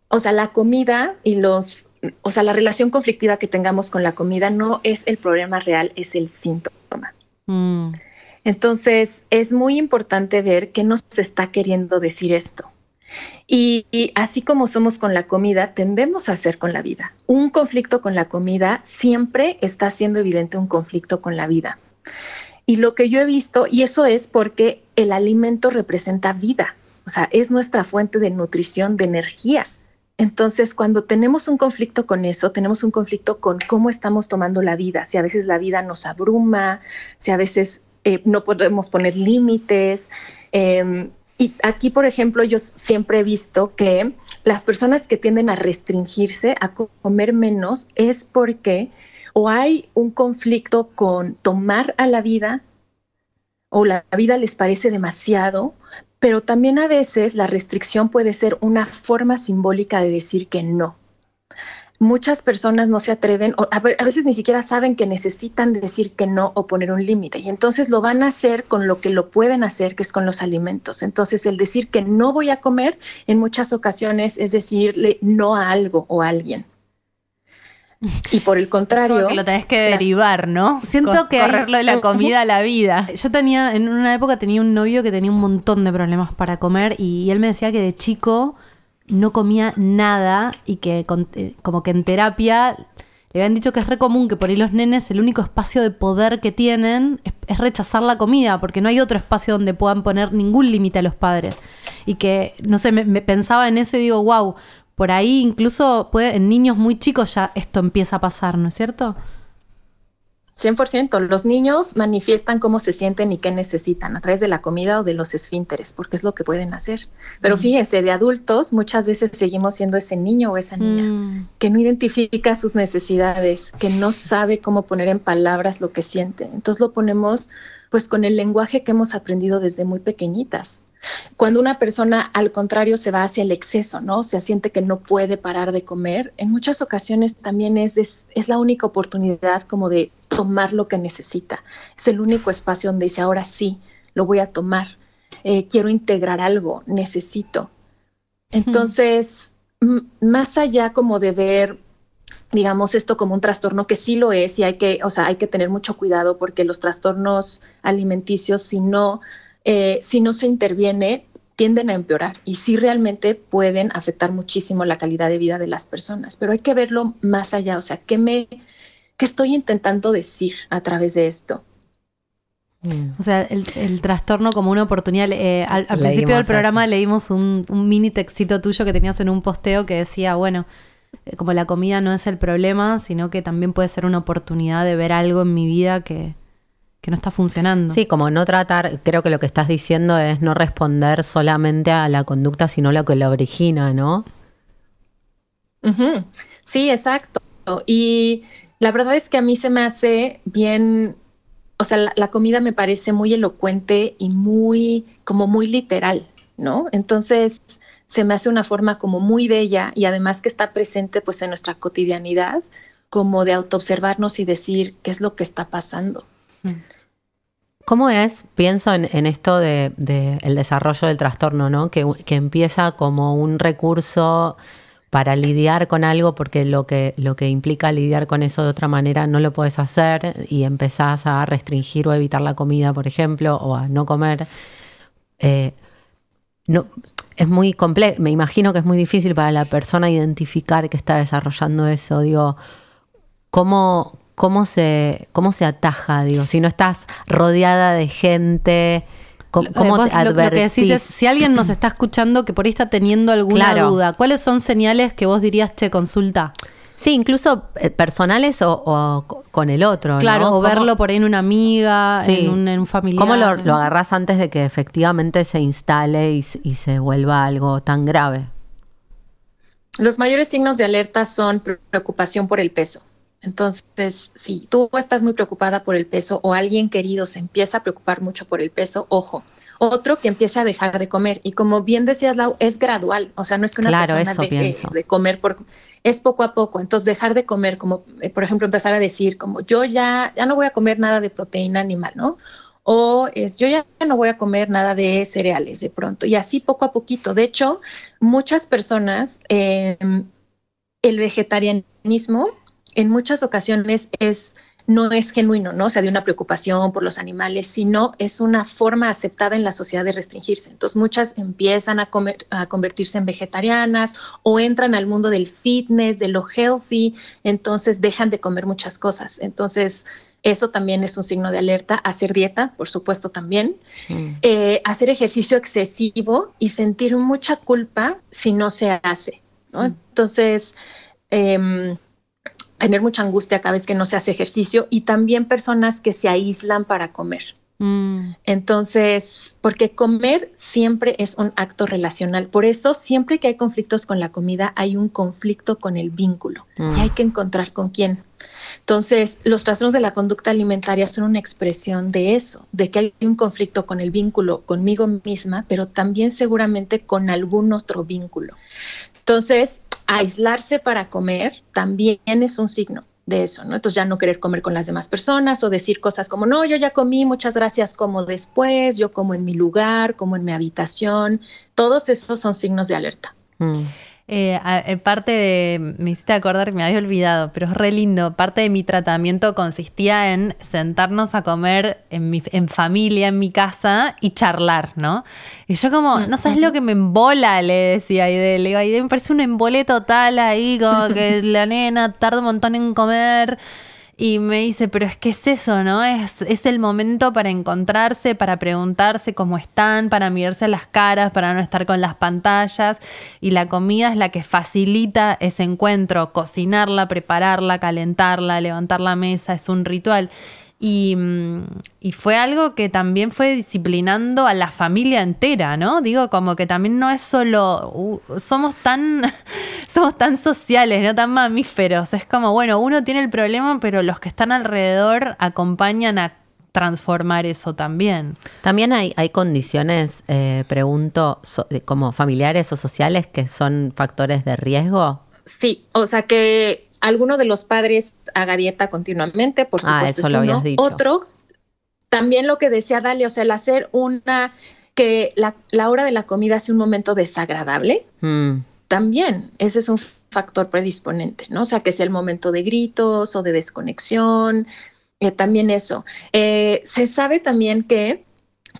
Speaker 5: o sea, la comida y los, o sea, la relación conflictiva que tengamos con la comida no es el problema real, es el síntoma.
Speaker 2: Mm,
Speaker 5: Entonces, es muy importante ver qué nos está queriendo decir esto. Y, así como somos con la comida, tendemos a hacer con la vida. Un conflicto con la comida siempre está siendo evidente un conflicto con la vida. Y lo que yo he visto, y eso es porque el alimento representa vida, o sea, es nuestra fuente de nutrición, de energía. Entonces, cuando tenemos un conflicto con eso, tenemos un conflicto con cómo estamos tomando la vida, si a veces la vida nos abruma, si a veces eh, no podemos poner límites. eh, y aquí, por ejemplo, yo siempre he visto que las personas que tienden a restringirse, a co- comer menos, es porque o hay un conflicto con tomar a la vida, o la vida les parece demasiado, pero también a veces la restricción puede ser una forma simbólica de decir que no. Muchas personas no se atreven, o a, veces ni siquiera saben que necesitan decir que no o poner un límite, y entonces lo van a hacer con lo que lo pueden hacer, que es con los alimentos. Entonces, el decir que no voy a comer en muchas ocasiones es decirle no a algo o a alguien. Y por el contrario.
Speaker 1: Como que lo tenés que derivar, ¿no?
Speaker 2: Siento
Speaker 1: Co
Speaker 2: que.
Speaker 1: Correrlo de la comida a la vida. <laughs>
Speaker 2: Yo tenía, en una época tenía un novio que tenía un montón de problemas para comer y él me decía que de chico no comía nada y que con, eh, como que en terapia le habían dicho que es re común que por ahí los nenes el único espacio de poder que tienen es, es rechazar la comida porque no hay otro espacio donde puedan poner ningún límite a los padres. Y que, no sé, me, me pensaba en eso y digo, wow, por ahí incluso puede, en niños muy chicos ya esto empieza a pasar, ¿no es cierto?
Speaker 5: 100%. Los niños manifiestan cómo se sienten y qué necesitan a través de la comida o de los esfínteres, porque es lo que pueden hacer. Pero mm. fíjense, de adultos muchas veces seguimos siendo ese niño o esa niña mm. que no identifica sus necesidades, que no sabe cómo poner en palabras lo que siente. Entonces lo ponemos pues con el lenguaje que hemos aprendido desde muy pequeñitas. Cuando una persona al contrario se va hacia el exceso, ¿no? Se siente que no puede parar de comer, en muchas ocasiones también es, es, es, la única oportunidad como de tomar lo que necesita. Es el único espacio donde dice, ahora sí, lo voy a tomar. Eh, quiero integrar algo, necesito. Entonces, más allá como de ver digamos esto como un trastorno que sí lo es y hay que, o sea, hay que tener mucho cuidado porque los trastornos alimenticios si no eh, si no se interviene, tienden a empeorar y sí realmente pueden afectar muchísimo la calidad de vida de las personas. Pero hay que verlo más allá, o sea, ¿qué, me, qué estoy intentando decir a través de esto?
Speaker 2: O sea, el, el, trastorno como una oportunidad. Eh, al, al principio del programa leímos un, un, mini textito tuyo que tenías en un posteo que decía, bueno, eh, como la comida no es el problema, sino que también puede ser una oportunidad de ver algo en mi vida que, que no está funcionando.
Speaker 4: Sí, como no tratar, creo que lo que estás diciendo es no responder solamente a la conducta, sino lo que la origina, ¿no?
Speaker 5: Uh -huh. Sí, exacto. Y la verdad es que a mí se me hace bien, o sea, la, la, comida me parece muy elocuente y muy, como muy literal, ¿no? Entonces se me hace una forma como muy bella y además que está presente pues en nuestra cotidianidad, como de autoobservarnos y decir qué es lo que está pasando. Mm.
Speaker 4: ¿Cómo es, pienso en, esto del de, de desarrollo del trastorno, ¿no? Que, que, empieza como un recurso para lidiar con algo, porque lo que, lo que implica lidiar con eso de otra manera no lo puedes hacer y empezás a restringir o evitar la comida, por ejemplo, o a no comer. Eh, no, es muy complejo, me imagino que es muy difícil para la persona identificar que está desarrollando eso. Digo, ¿cómo, cómo se, cómo se ataja, digo, si no estás rodeada de gente, ¿cómo, cómo
Speaker 2: Vos, te advertís? Lo, que decís es, si alguien nos está escuchando que por ahí está teniendo alguna claro. duda, ¿cuáles son señales que vos dirías, che, consulta?
Speaker 4: Sí, incluso eh, personales o, o, con el otro.
Speaker 2: Claro,
Speaker 4: ¿no?
Speaker 2: o verlo por ahí en una amiga, sí. en, un, en, un, familiar.
Speaker 4: ¿Cómo lo, lo, agarrás antes de que efectivamente se instale y, y se vuelva algo tan grave?
Speaker 5: Los mayores signos de alerta son preocupación por el peso, entonces, si tú estás muy preocupada por el peso o alguien querido se empieza a preocupar mucho por el peso, ojo. Otro que empieza a dejar de comer y como bien decías Lau, es gradual, o sea, no es que una
Speaker 4: claro,
Speaker 5: persona deje
Speaker 4: pienso.
Speaker 5: de comer por es poco a poco. Entonces, dejar de comer como eh, por ejemplo empezar a decir como yo ya ya no voy a comer nada de proteína animal, ¿no? o es yo ya no voy a comer nada de cereales de pronto y así poco a poquito. De hecho, muchas personas eh, el vegetarianismo en muchas ocasiones es no es genuino, ¿no? O sea, de una preocupación por los animales, sino es una forma aceptada en la sociedad de restringirse. Entonces, muchas empiezan a, comer, a convertirse en vegetarianas o entran al mundo del fitness, de lo healthy, entonces dejan de comer muchas cosas. Entonces, eso también es un signo de alerta. Hacer dieta, por supuesto, también. Mm. Eh, hacer ejercicio excesivo y sentir mucha culpa si no se hace, ¿no? Mm. Entonces, eh, tener mucha angustia cada vez que no se hace ejercicio y también personas que se aíslan para comer. Mm. Entonces, porque comer siempre es un acto relacional. Por eso, siempre que hay conflictos con la comida, hay un conflicto con el vínculo mm. y hay que encontrar con quién. Entonces, los trastornos de la conducta alimentaria son una expresión de eso, de que hay un conflicto con el vínculo conmigo misma, pero también seguramente con algún otro vínculo. Entonces, aislarse para comer también es un signo de eso, ¿no? Entonces ya no querer comer con las demás personas o decir cosas como, no, yo ya comí, muchas gracias, como después, yo como en mi lugar, como en mi habitación, todos estos son signos de alerta.
Speaker 1: Mm. Eh, eh, parte de, me hiciste acordar que me había olvidado, pero es re lindo. Parte de mi tratamiento consistía en sentarnos a comer en, mi, en familia, en mi casa y charlar, ¿no? Y yo como, mm, no sabes lo que me embola, le decía a Aide. Le digo, Aide, me parece un embole total ahí, como <laughs> que la nena tarda un montón en comer. Y me dice, pero es que es eso, ¿no? Es, es el momento para encontrarse, para preguntarse cómo están, para mirarse las caras, para no estar con las pantallas. Y la comida es la que facilita ese encuentro. Cocinarla, prepararla, calentarla, levantar la mesa, es un ritual. Mm, y, fue algo que también fue disciplinando a la familia entera, ¿no? Digo, como que también no es solo, uh, somos tan, <laughs> somos tan sociales, no tan mamíferos. Es como, bueno, uno tiene el problema, pero los que están alrededor acompañan a transformar eso también.
Speaker 4: También hay, hay condiciones, eh, pregunto, como familiares o sociales que son factores de riesgo.
Speaker 5: Sí, o sea que alguno de los padres haga dieta continuamente, por ah, supuesto.
Speaker 4: Ah, eso lo habías dicho.
Speaker 5: Otro, también lo que decía Dale, o sea, el hacer una, que la, hora de la comida sea un momento desagradable, mm. también ese es un factor predisponente, ¿no? O sea, que sea el momento de gritos o de desconexión, eh, también eso. Eh, se sabe también que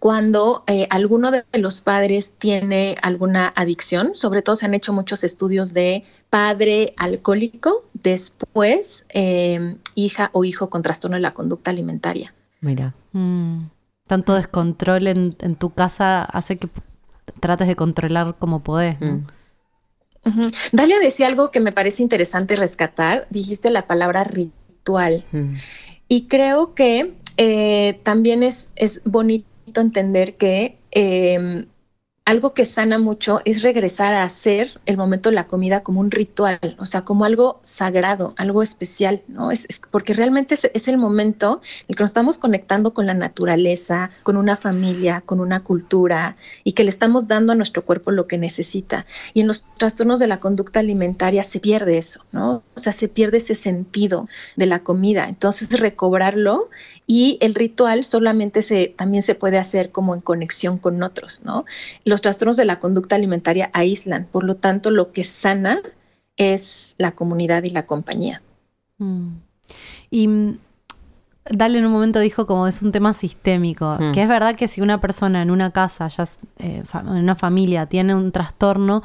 Speaker 5: cuando eh, alguno de los padres tiene alguna adicción, sobre todo se han hecho muchos estudios de padre alcohólico, después em, hija o hijo con trastorno de la conducta alimentaria.
Speaker 2: Mira. Mm. Tanto descontrol en, tu casa hace que trates de controlar como podés. ¿no?
Speaker 5: Mm. Dalia decía algo que me parece interesante rescatar. Dijiste la palabra ritual. Mm. Y creo que eh, también es, es bonito entender que em, algo que sana mucho es regresar a hacer el momento de la comida como un ritual, o sea, como algo sagrado, algo especial, ¿no? Es, porque realmente es, el momento en que nos estamos conectando con la naturaleza, con una familia, con una cultura y que le estamos dando a nuestro cuerpo lo que necesita. Y en los trastornos de la conducta alimentaria se pierde eso, ¿no? O sea, se pierde ese sentido de la comida. Entonces, recobrarlo y el ritual solamente se, también se puede hacer como en conexión con otros, ¿no? Los trastornos de la conducta alimentaria aíslan, por lo tanto lo que sana es la comunidad y la compañía.
Speaker 2: Mm. Y mm, Dale en un momento dijo como es un tema sistémico, mm. que es verdad que si una persona en una casa, ya eh, en una familia, tiene un trastorno,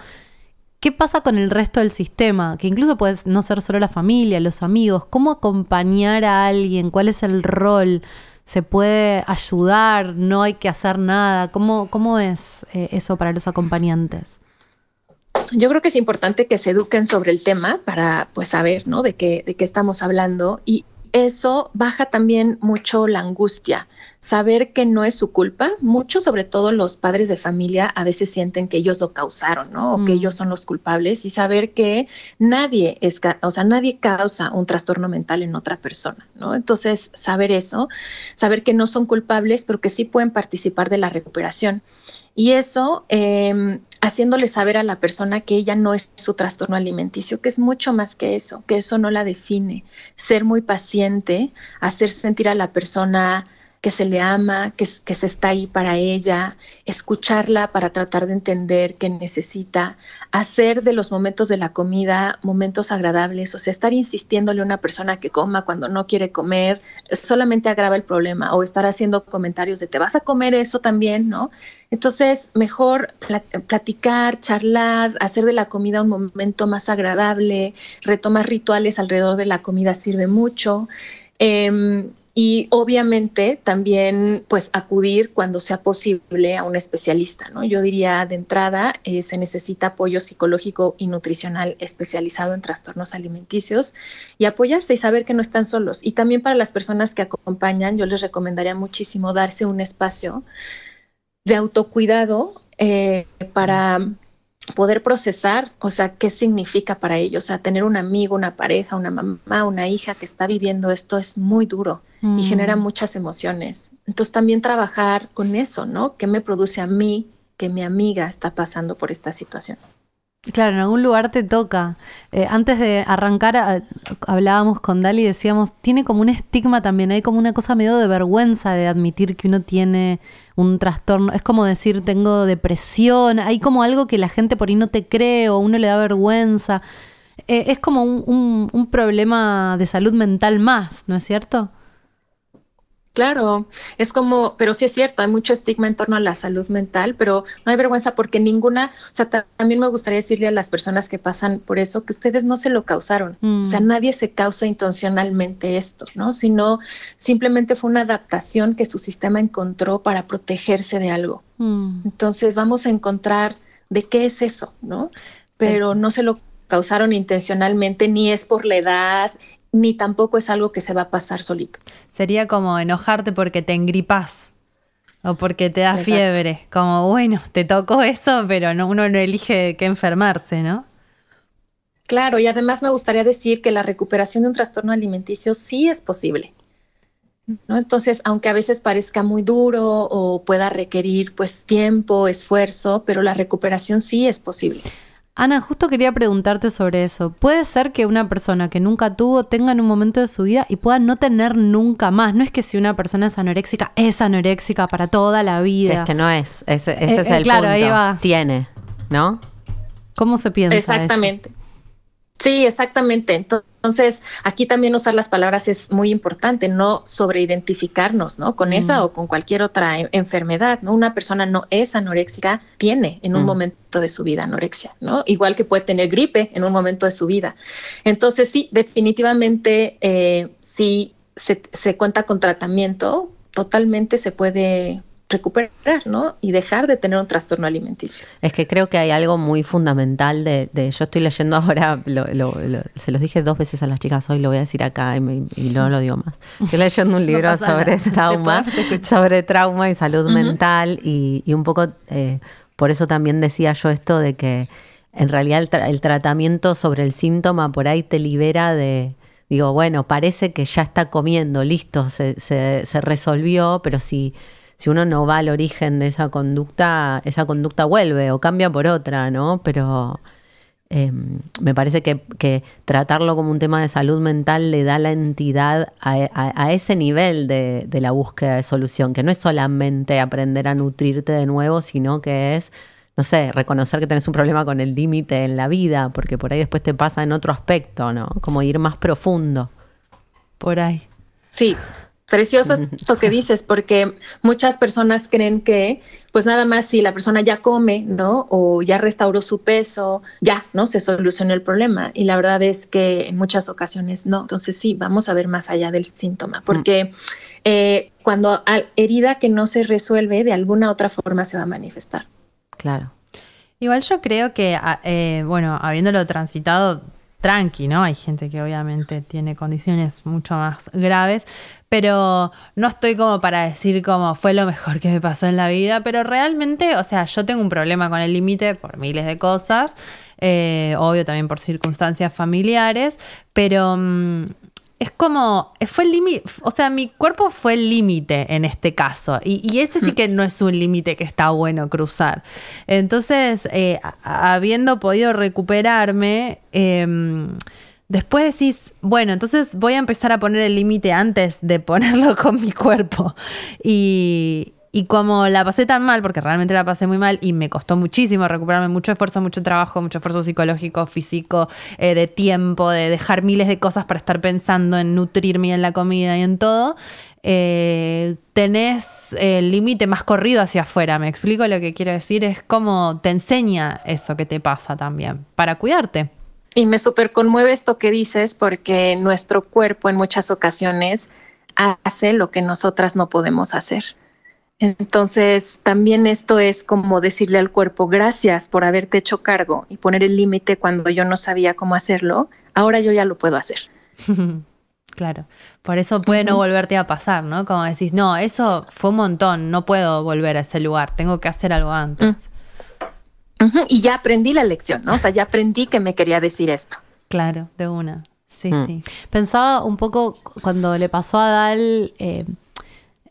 Speaker 2: ¿Qué pasa con el resto del sistema? Que incluso puede no ser solo la familia, los amigos. ¿Cómo acompañar a alguien? ¿Cuál es el rol? ¿Se puede ayudar? ¿No hay que hacer nada? ¿Cómo, cómo es eh, eso para los acompañantes?
Speaker 5: Yo creo que es importante que se eduquen sobre el tema para pues saber ¿no? de, qué, de qué estamos hablando y eso baja también mucho la angustia saber que no es su culpa. Muchos, sobre todo los padres de familia, a veces sienten que ellos lo causaron, ¿no? O que mm. ellos son los culpables y saber que nadie es, o sea, nadie causa un trastorno mental en otra persona, ¿no? Entonces, saber eso, saber que no son culpables, pero que sí pueden participar de la recuperación. Y eso, eh, haciéndole saber a la persona que ella no es su trastorno alimenticio, que es mucho más que eso, que eso no la define. Ser muy paciente, hacer sentir a la persona que se le ama, que, se está ahí para ella, escucharla para tratar de entender qué necesita, hacer de los momentos de la comida momentos agradables, o sea, estar insistiéndole a una persona que coma cuando no quiere comer, solamente agrava el problema, o estar haciendo comentarios de te vas a comer eso también, ¿no? Entonces, mejor platicar, charlar, hacer de la comida un momento más agradable, retomar rituales alrededor de la comida sirve mucho. Em, y obviamente también pues acudir cuando sea posible a un especialista, ¿no? Yo diría de entrada eh, se necesita apoyo psicológico y nutricional especializado en trastornos alimenticios y apoyarse y saber que no están solos. Y también para las personas que acompañan, yo les recomendaría muchísimo darse un espacio de autocuidado eh, para poder procesar, o sea, qué significa para ellos, o sea, tener un amigo, una pareja, una mamá, una hija que está viviendo esto es muy duro y genera mm. muchas emociones. Entonces también trabajar con eso, ¿no? ¿Qué me produce a mí que mi amiga está pasando por esta situación?
Speaker 2: Claro, en algún lugar te toca. Eh, antes de arrancar, a- hablábamos con Dali y decíamos, tiene como un estigma también, hay como una cosa medio de vergüenza de admitir que uno tiene un trastorno. Es como decir, tengo depresión, hay como algo que la gente por ahí no te cree o uno le da vergüenza. Eh, es como un problema de salud mental más, ¿no es cierto?
Speaker 5: Claro, es como, pero sí es cierto, hay mucho estigma en torno a la salud mental, pero no hay vergüenza porque ninguna, o sea, ta- también me gustaría decirle a las personas que pasan por eso que ustedes no se lo causaron,
Speaker 2: Mm.
Speaker 5: o sea, nadie se causa intencionalmente esto, ¿no? Sino simplemente fue una adaptación que su sistema encontró para protegerse de algo.
Speaker 2: Mm.
Speaker 5: Entonces vamos a encontrar de qué es eso, ¿no? Pero no se lo causaron intencionalmente, ni es por la edad, ni tampoco es algo que se va a pasar solito.
Speaker 1: Sería como enojarte porque te engripas o porque te da
Speaker 5: Exacto.
Speaker 1: fiebre. Como, bueno, te tocó eso, pero no, uno no elige qué enfermarse, ¿no?
Speaker 5: Claro, y además me gustaría decir que la recuperación de un trastorno alimenticio sí es posible. ¿no? Entonces, aunque a veces parezca muy duro o pueda requerir pues tiempo, esfuerzo, pero la recuperación sí es posible.
Speaker 2: Ana, justo quería preguntarte sobre eso. ¿Puede ser que una persona que nunca tuvo tenga en un momento de su vida y pueda no tener nunca más? No es que si una persona es anoréxica, es anoréxica para toda la vida.
Speaker 4: es que no es. Ese, ese
Speaker 2: Eh,
Speaker 4: es
Speaker 2: eh,
Speaker 4: el
Speaker 2: claro,
Speaker 4: punto.
Speaker 2: ahí va.
Speaker 4: Tiene, ¿no?
Speaker 2: ¿Cómo se piensa eso?
Speaker 5: Sí, exactamente. Entonces, aquí también usar las palabras es muy importante, no sobreidentificarnos, ¿no? Con esa o con cualquier otra e- enfermedad, ¿no? Una persona no es anoréxica, tiene en un
Speaker 4: Mm.
Speaker 5: momento de su vida anorexia, ¿no? Igual que puede tener gripe en un momento de su vida. Entonces, sí, definitivamente, eh, si se, se cuenta con tratamiento, totalmente se puede recuperar, ¿no? Y dejar de tener un trastorno alimenticio.
Speaker 4: Es que creo que hay algo muy fundamental de, de- yo estoy leyendo <laughs> ahora, lo- lo- lo- se los dije dos veces a las chicas hoy, lo voy a decir acá y, me- y no lo digo más. Estoy <laughs> leyendo un libro sobre trauma, sobre trauma y salud mental y, y un poco, eh, por eso también decía yo esto de que en realidad el, tra- el tratamiento sobre el síntoma por ahí te libera de, digo, bueno, parece que ya está comiendo, listo, se, se- se resolvió, pero si, si uno no va al origen de esa conducta, esa conducta vuelve o cambia por otra, ¿no? Pero eh, me parece que, que tratarlo como un tema de salud mental le da la entidad a, a- a ese nivel de, de la búsqueda de solución, que no es solamente aprender a nutrirte de nuevo, sino que es, no sé, reconocer que tenés un problema con el límite en la vida, porque por ahí después te pasa en otro aspecto, ¿no? Como ir más profundo.
Speaker 1: Por ahí.
Speaker 5: Sí, precioso esto que dices, porque muchas personas creen que, pues nada más si la persona ya come, ¿no? O ya restauró su peso, ya, ¿no? Se solucionó el problema. Y la verdad es que en muchas ocasiones no. Entonces sí, vamos a ver más allá del síntoma, porque eh, cuando hay herida que no se resuelve, de alguna otra forma se va a manifestar.
Speaker 4: Claro.
Speaker 1: Igual yo creo que, a- eh, bueno, habiéndolo transitado tranqui, ¿no? Hay gente que obviamente tiene condiciones mucho más graves, pero no estoy como para decir como fue lo mejor que me pasó en la vida, pero realmente, o sea, yo tengo un problema con el límite por miles de cosas, eh, obvio también por circunstancias familiares, pero... mm, es como, fue el límite, o sea, mi cuerpo fue el límite en este caso. Y, y ese sí que no es un límite que está bueno cruzar. Entonces, eh, habiendo podido recuperarme, em, después decís, bueno, entonces voy a empezar a poner el límite antes de ponerlo <laughs> con mi cuerpo. Y, y como la pasé tan mal, porque realmente la pasé muy mal y me costó muchísimo recuperarme, mucho esfuerzo, mucho trabajo, mucho esfuerzo psicológico, físico, eh, de tiempo, de dejar miles de cosas para estar pensando en nutrirme y en la comida y en todo, eh, tenés el límite más corrido hacia afuera. ¿Me explico lo que quiero decir? Es como te enseña eso que te pasa también, para cuidarte.
Speaker 5: Y me súper conmueve esto que dices porque nuestro cuerpo en muchas ocasiones hace lo que nosotras no podemos hacer. Entonces, también esto es como decirle al cuerpo, gracias por haberte hecho cargo y poner el límite cuando yo no sabía cómo hacerlo, ahora yo ya lo puedo hacer. <laughs>
Speaker 1: Claro, por eso puede no volverte a pasar, ¿no? Como decís, no, eso fue un montón, no puedo volver a ese lugar, tengo que hacer algo antes.
Speaker 5: Ujú, Y ya aprendí la lección, ¿no? O sea, ya aprendí que me quería decir esto.
Speaker 1: Claro, de una. Sí,
Speaker 4: Mm.
Speaker 1: sí.
Speaker 2: Pensaba un poco cuando le pasó a Dal, eh,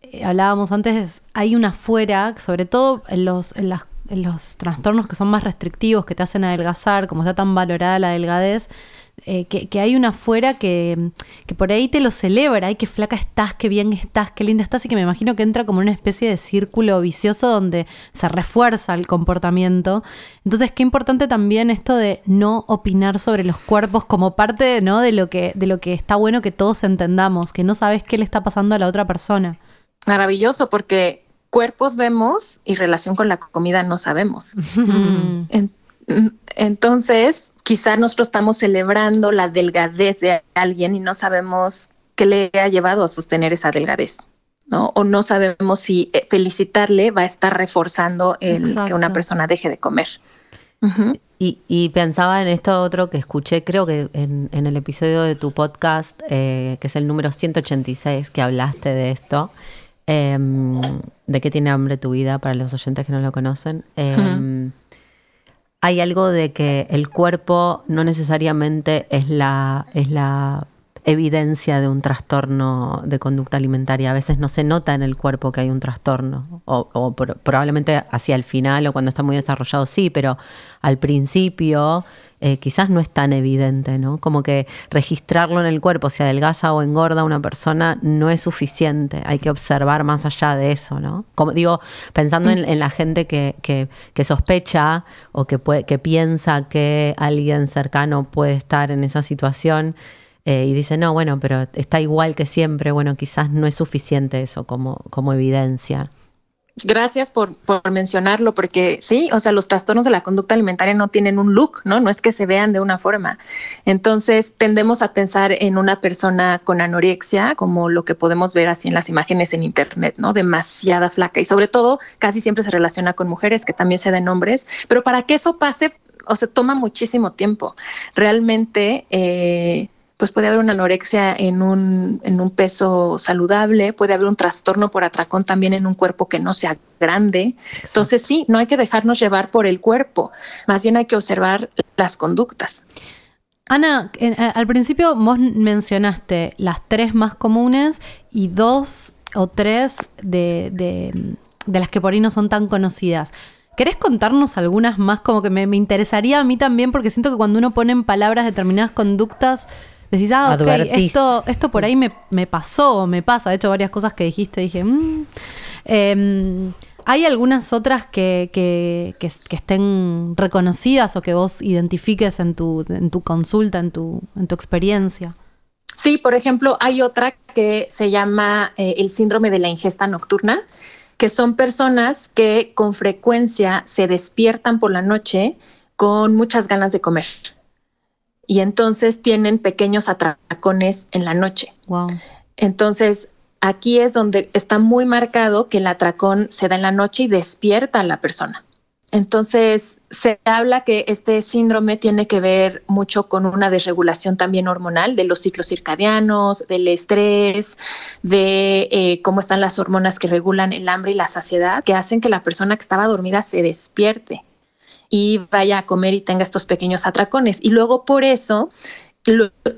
Speaker 2: eh, hablábamos antes, hay una fuera, sobre todo en, los, en, las, los trastornos que son más restrictivos, que te hacen adelgazar, como está tan valorada la delgadez, eh, que, hay una afuera que, que, por ahí te lo celebra, ay, qué flaca estás, qué bien estás, qué linda estás, y que me imagino que entra como una especie de círculo vicioso donde se refuerza el comportamiento. Entonces, qué importante también esto de no opinar sobre los cuerpos como parte ¿no? de, lo que, de lo que está bueno que todos entendamos, que no sabes qué le está pasando a la otra persona.
Speaker 5: Maravilloso, porque cuerpos vemos y relación con la comida no sabemos. entonces, quizá nosotros estamos celebrando la delgadez de alguien y no sabemos qué le ha llevado a sostener esa delgadez. ¿no? O no sabemos si eh, felicitarle va a estar reforzando el que una persona deje de comer.
Speaker 4: y, pensaba en esto otro que escuché, creo que en, el episodio de tu podcast, eh, que es el número 186, que hablaste de esto, em, de qué tiene hambre tu vida para los oyentes que no lo conocen. Em, hay algo de que el cuerpo no necesariamente es la, es la evidencia de un trastorno de conducta alimentaria. A veces no se nota en el cuerpo que hay un trastorno, o, probablemente hacia el final o cuando está muy desarrollado sí, pero al principio eh, quizás no es tan evidente, ¿no? Como que registrarlo en el cuerpo, si adelgaza o engorda una persona, no es suficiente. Hay que observar más allá de eso, ¿no? Como digo, pensando en, la gente que, que, sospecha o que, puede, que piensa que alguien cercano puede estar en esa situación. Eh, y dice, no, bueno, pero está igual que siempre, bueno, quizás no es suficiente eso como, como evidencia.
Speaker 5: Gracias por, mencionarlo, porque sí, o sea, los trastornos de la conducta alimentaria no tienen un look, ¿no? No es que se vean de una forma. Entonces, tendemos a pensar en una persona con anorexia, como lo que podemos ver así en las imágenes en Internet, ¿no? Demasiada flaca. Y sobre todo, casi siempre se relaciona con mujeres, que también se den hombres. Pero para que eso pase, o sea, toma muchísimo tiempo. Realmente, eh, pues puede haber una anorexia en un, en un peso saludable, puede haber un trastorno por atracón también en un cuerpo que no sea grande. Entonces sí, no hay que dejarnos llevar por el cuerpo, más bien hay que observar las conductas.
Speaker 2: Ana, al principio vos mencionaste las tres más comunes y dos o tres de, de, las que por ahí no son tan conocidas. ¿Querés contarnos algunas más? Como que me, me, interesaría a mí también, porque siento que cuando uno pone en palabras determinadas conductas, decís, ah, ok, esto, esto por ahí me, me, pasó, me pasa. De hecho, varias cosas que dijiste, dije, mm". em, ¿hay algunas otras que, que, que, estén reconocidas o que vos identifiques en tu, en tu consulta, en tu, en tu experiencia?
Speaker 5: Sí, por ejemplo, hay otra que se llama eh, el síndrome de la ingesta nocturna, que son personas que con frecuencia se despiertan por la noche con muchas ganas de comer y entonces tienen pequeños atracones en la noche. Entonces, aquí es donde está muy marcado que el atracón se da en la noche y despierta a la persona. Entonces, se habla que este síndrome tiene que ver mucho con una desregulación también hormonal de los ciclos circadianos, del estrés, de eh, cómo están las hormonas que regulan el hambre y la saciedad, que hacen que la persona que estaba dormida se despierte y vaya a comer y tenga estos pequeños atracones. Y luego por eso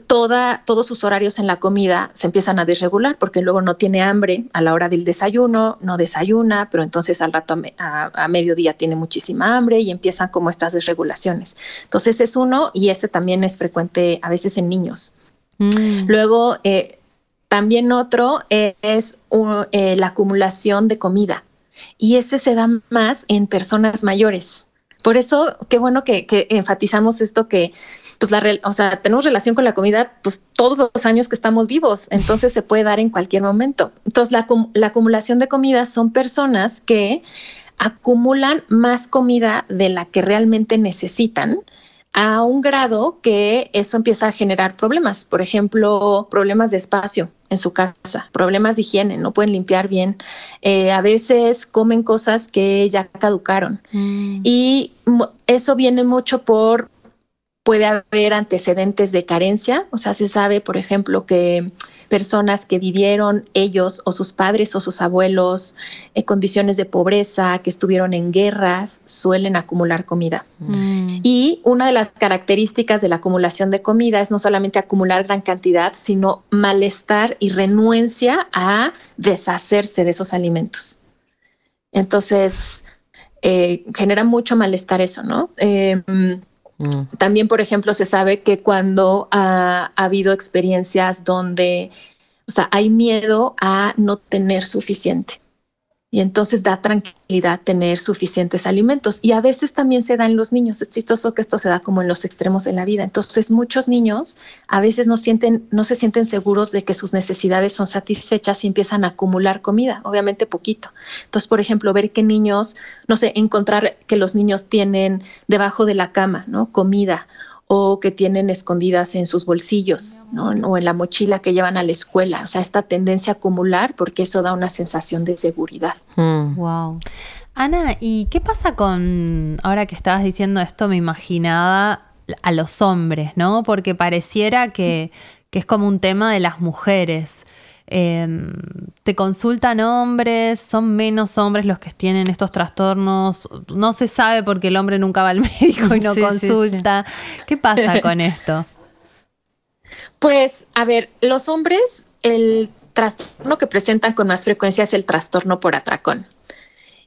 Speaker 5: toda, todos sus horarios en la comida se empiezan a desregular porque luego no tiene hambre a la hora del desayuno, no desayuna, pero entonces al rato a, mediodía tiene muchísima hambre y empiezan como estas desregulaciones. Entonces es uno y ese también es frecuente a veces en niños. Mm. Luego, eh, también otro es eh, la acumulación de comida y ese se da más en personas mayores. Por eso, qué bueno que, enfatizamos esto que, pues, la, o sea, tenemos relación con la comida, pues, todos los años que estamos vivos, entonces se puede dar en cualquier momento. Entonces, la, la acumulación de comida son personas que acumulan más comida de la que realmente necesitan a un grado que eso empieza a generar problemas, por ejemplo, problemas de espacio en su casa, problemas de higiene, no pueden limpiar bien, eh, a veces comen cosas que ya caducaron. Mm. y eso viene mucho por, puede haber antecedentes de carencia, o sea, se sabe, por ejemplo, que personas que vivieron ellos o sus padres o sus abuelos en condiciones de pobreza, que estuvieron en guerras, suelen acumular comida. Mm. Y una de las características de la acumulación de comida es no solamente acumular gran cantidad, sino malestar y renuencia a deshacerse de esos alimentos. Entonces, eh, genera mucho malestar eso, ¿no? Eh, mm. También, por ejemplo, se sabe que cuando ha, ha habido experiencias donde, o sea, hay miedo a no tener suficiente y entonces da tranquilidad tener suficientes alimentos. Y a veces también se da en los niños. Es chistoso que esto se da como en los extremos de la vida. Entonces muchos niños a veces no, sienten, no se sienten seguros de que sus necesidades son satisfechas y empiezan a acumular comida, obviamente poquito. Entonces, por ejemplo, ver que niños, no sé, encontrar que los niños tienen debajo de la cama, ¿no? Comida o que tienen escondidas en sus bolsillos ¿no? o en la mochila que llevan a la escuela. O sea, esta tendencia a acumular porque eso da una sensación de seguridad.
Speaker 1: Wow. Hmm. Ana, ¿y qué pasa con, ahora que estabas diciendo esto, me imaginaba a los hombres, ¿no? Porque pareciera que, que es como un tema de las mujeres. Em, te consultan hombres, son menos hombres los que tienen estos trastornos, no se sabe porque el hombre nunca va al <laughs> médico y no consulta. ¿Qué pasa <laughs> con esto?
Speaker 5: Pues, a ver, los hombres, el trastorno que presentan con más frecuencia es el trastorno por atracón.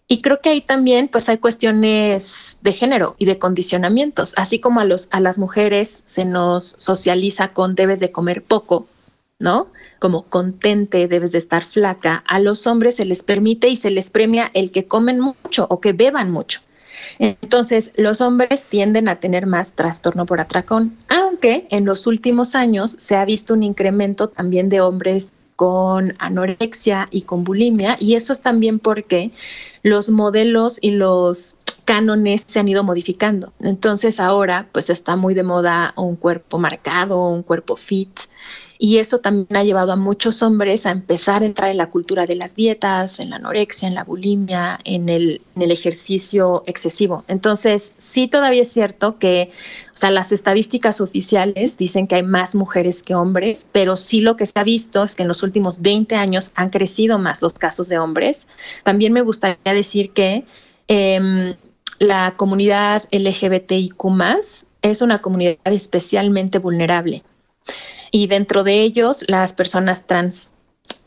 Speaker 5: Y creo que ahí también pues hay cuestiones de género y de condicionamientos, así como a, los, a las mujeres se nos socializa con debes de comer poco, ¿no? Como contente, debes de estar flaca. A los hombres se les permite y se les premia el que comen mucho o que beban mucho. Entonces, los hombres tienden a tener más trastorno por atracón, aunque en los últimos años se ha visto un incremento también de hombres con anorexia y con bulimia, y eso es también porque los modelos y los cánones se han ido modificando. Entonces ahora pues está muy de moda un cuerpo marcado, un cuerpo fit, y eso también ha llevado a muchos hombres a empezar a entrar en la cultura de las dietas, en la anorexia, en la bulimia, en el, ejercicio excesivo. Entonces, sí todavía es cierto que, o sea, las estadísticas oficiales dicen que hay más mujeres que hombres, pero sí lo que se ha visto es que en los últimos 20 años han crecido más los casos de hombres. También me gustaría decir que em, la comunidad LGBTIQ es una comunidad especialmente vulnerable y dentro de ellos las personas trans.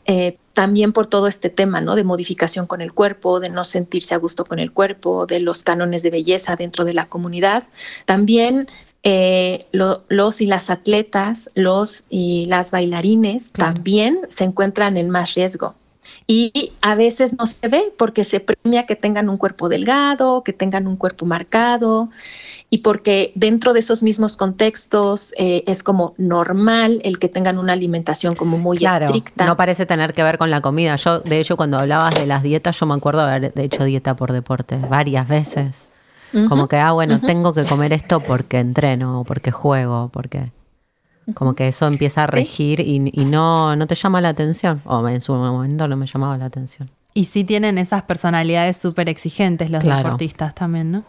Speaker 5: Eh, también por todo este tema, ¿no? De modificación con el cuerpo, de no sentirse a gusto con el cuerpo, de los cánones de belleza dentro de la comunidad. También eh, los y las atletas, los y las bailarines también se encuentran en más riesgo. Y a veces no se ve porque se premia que tengan un cuerpo delgado, que tengan un cuerpo marcado y porque dentro de esos mismos contextos eh, es como normal el que tengan una alimentación como muy
Speaker 4: claro,
Speaker 5: estricta.
Speaker 4: No parece tener que ver con la comida. Yo, de hecho, cuando hablabas de las dietas, yo me acuerdo haber hecho dieta por deporte varias veces. como que, ah, bueno, tengo que comer esto porque entreno, porque juego, porque... Como que eso empieza a regir y, no, no te llama la atención. O en su momento no me llamaba la atención.
Speaker 1: Y sí tienen esas personalidades súper exigentes los deportistas también, ¿no?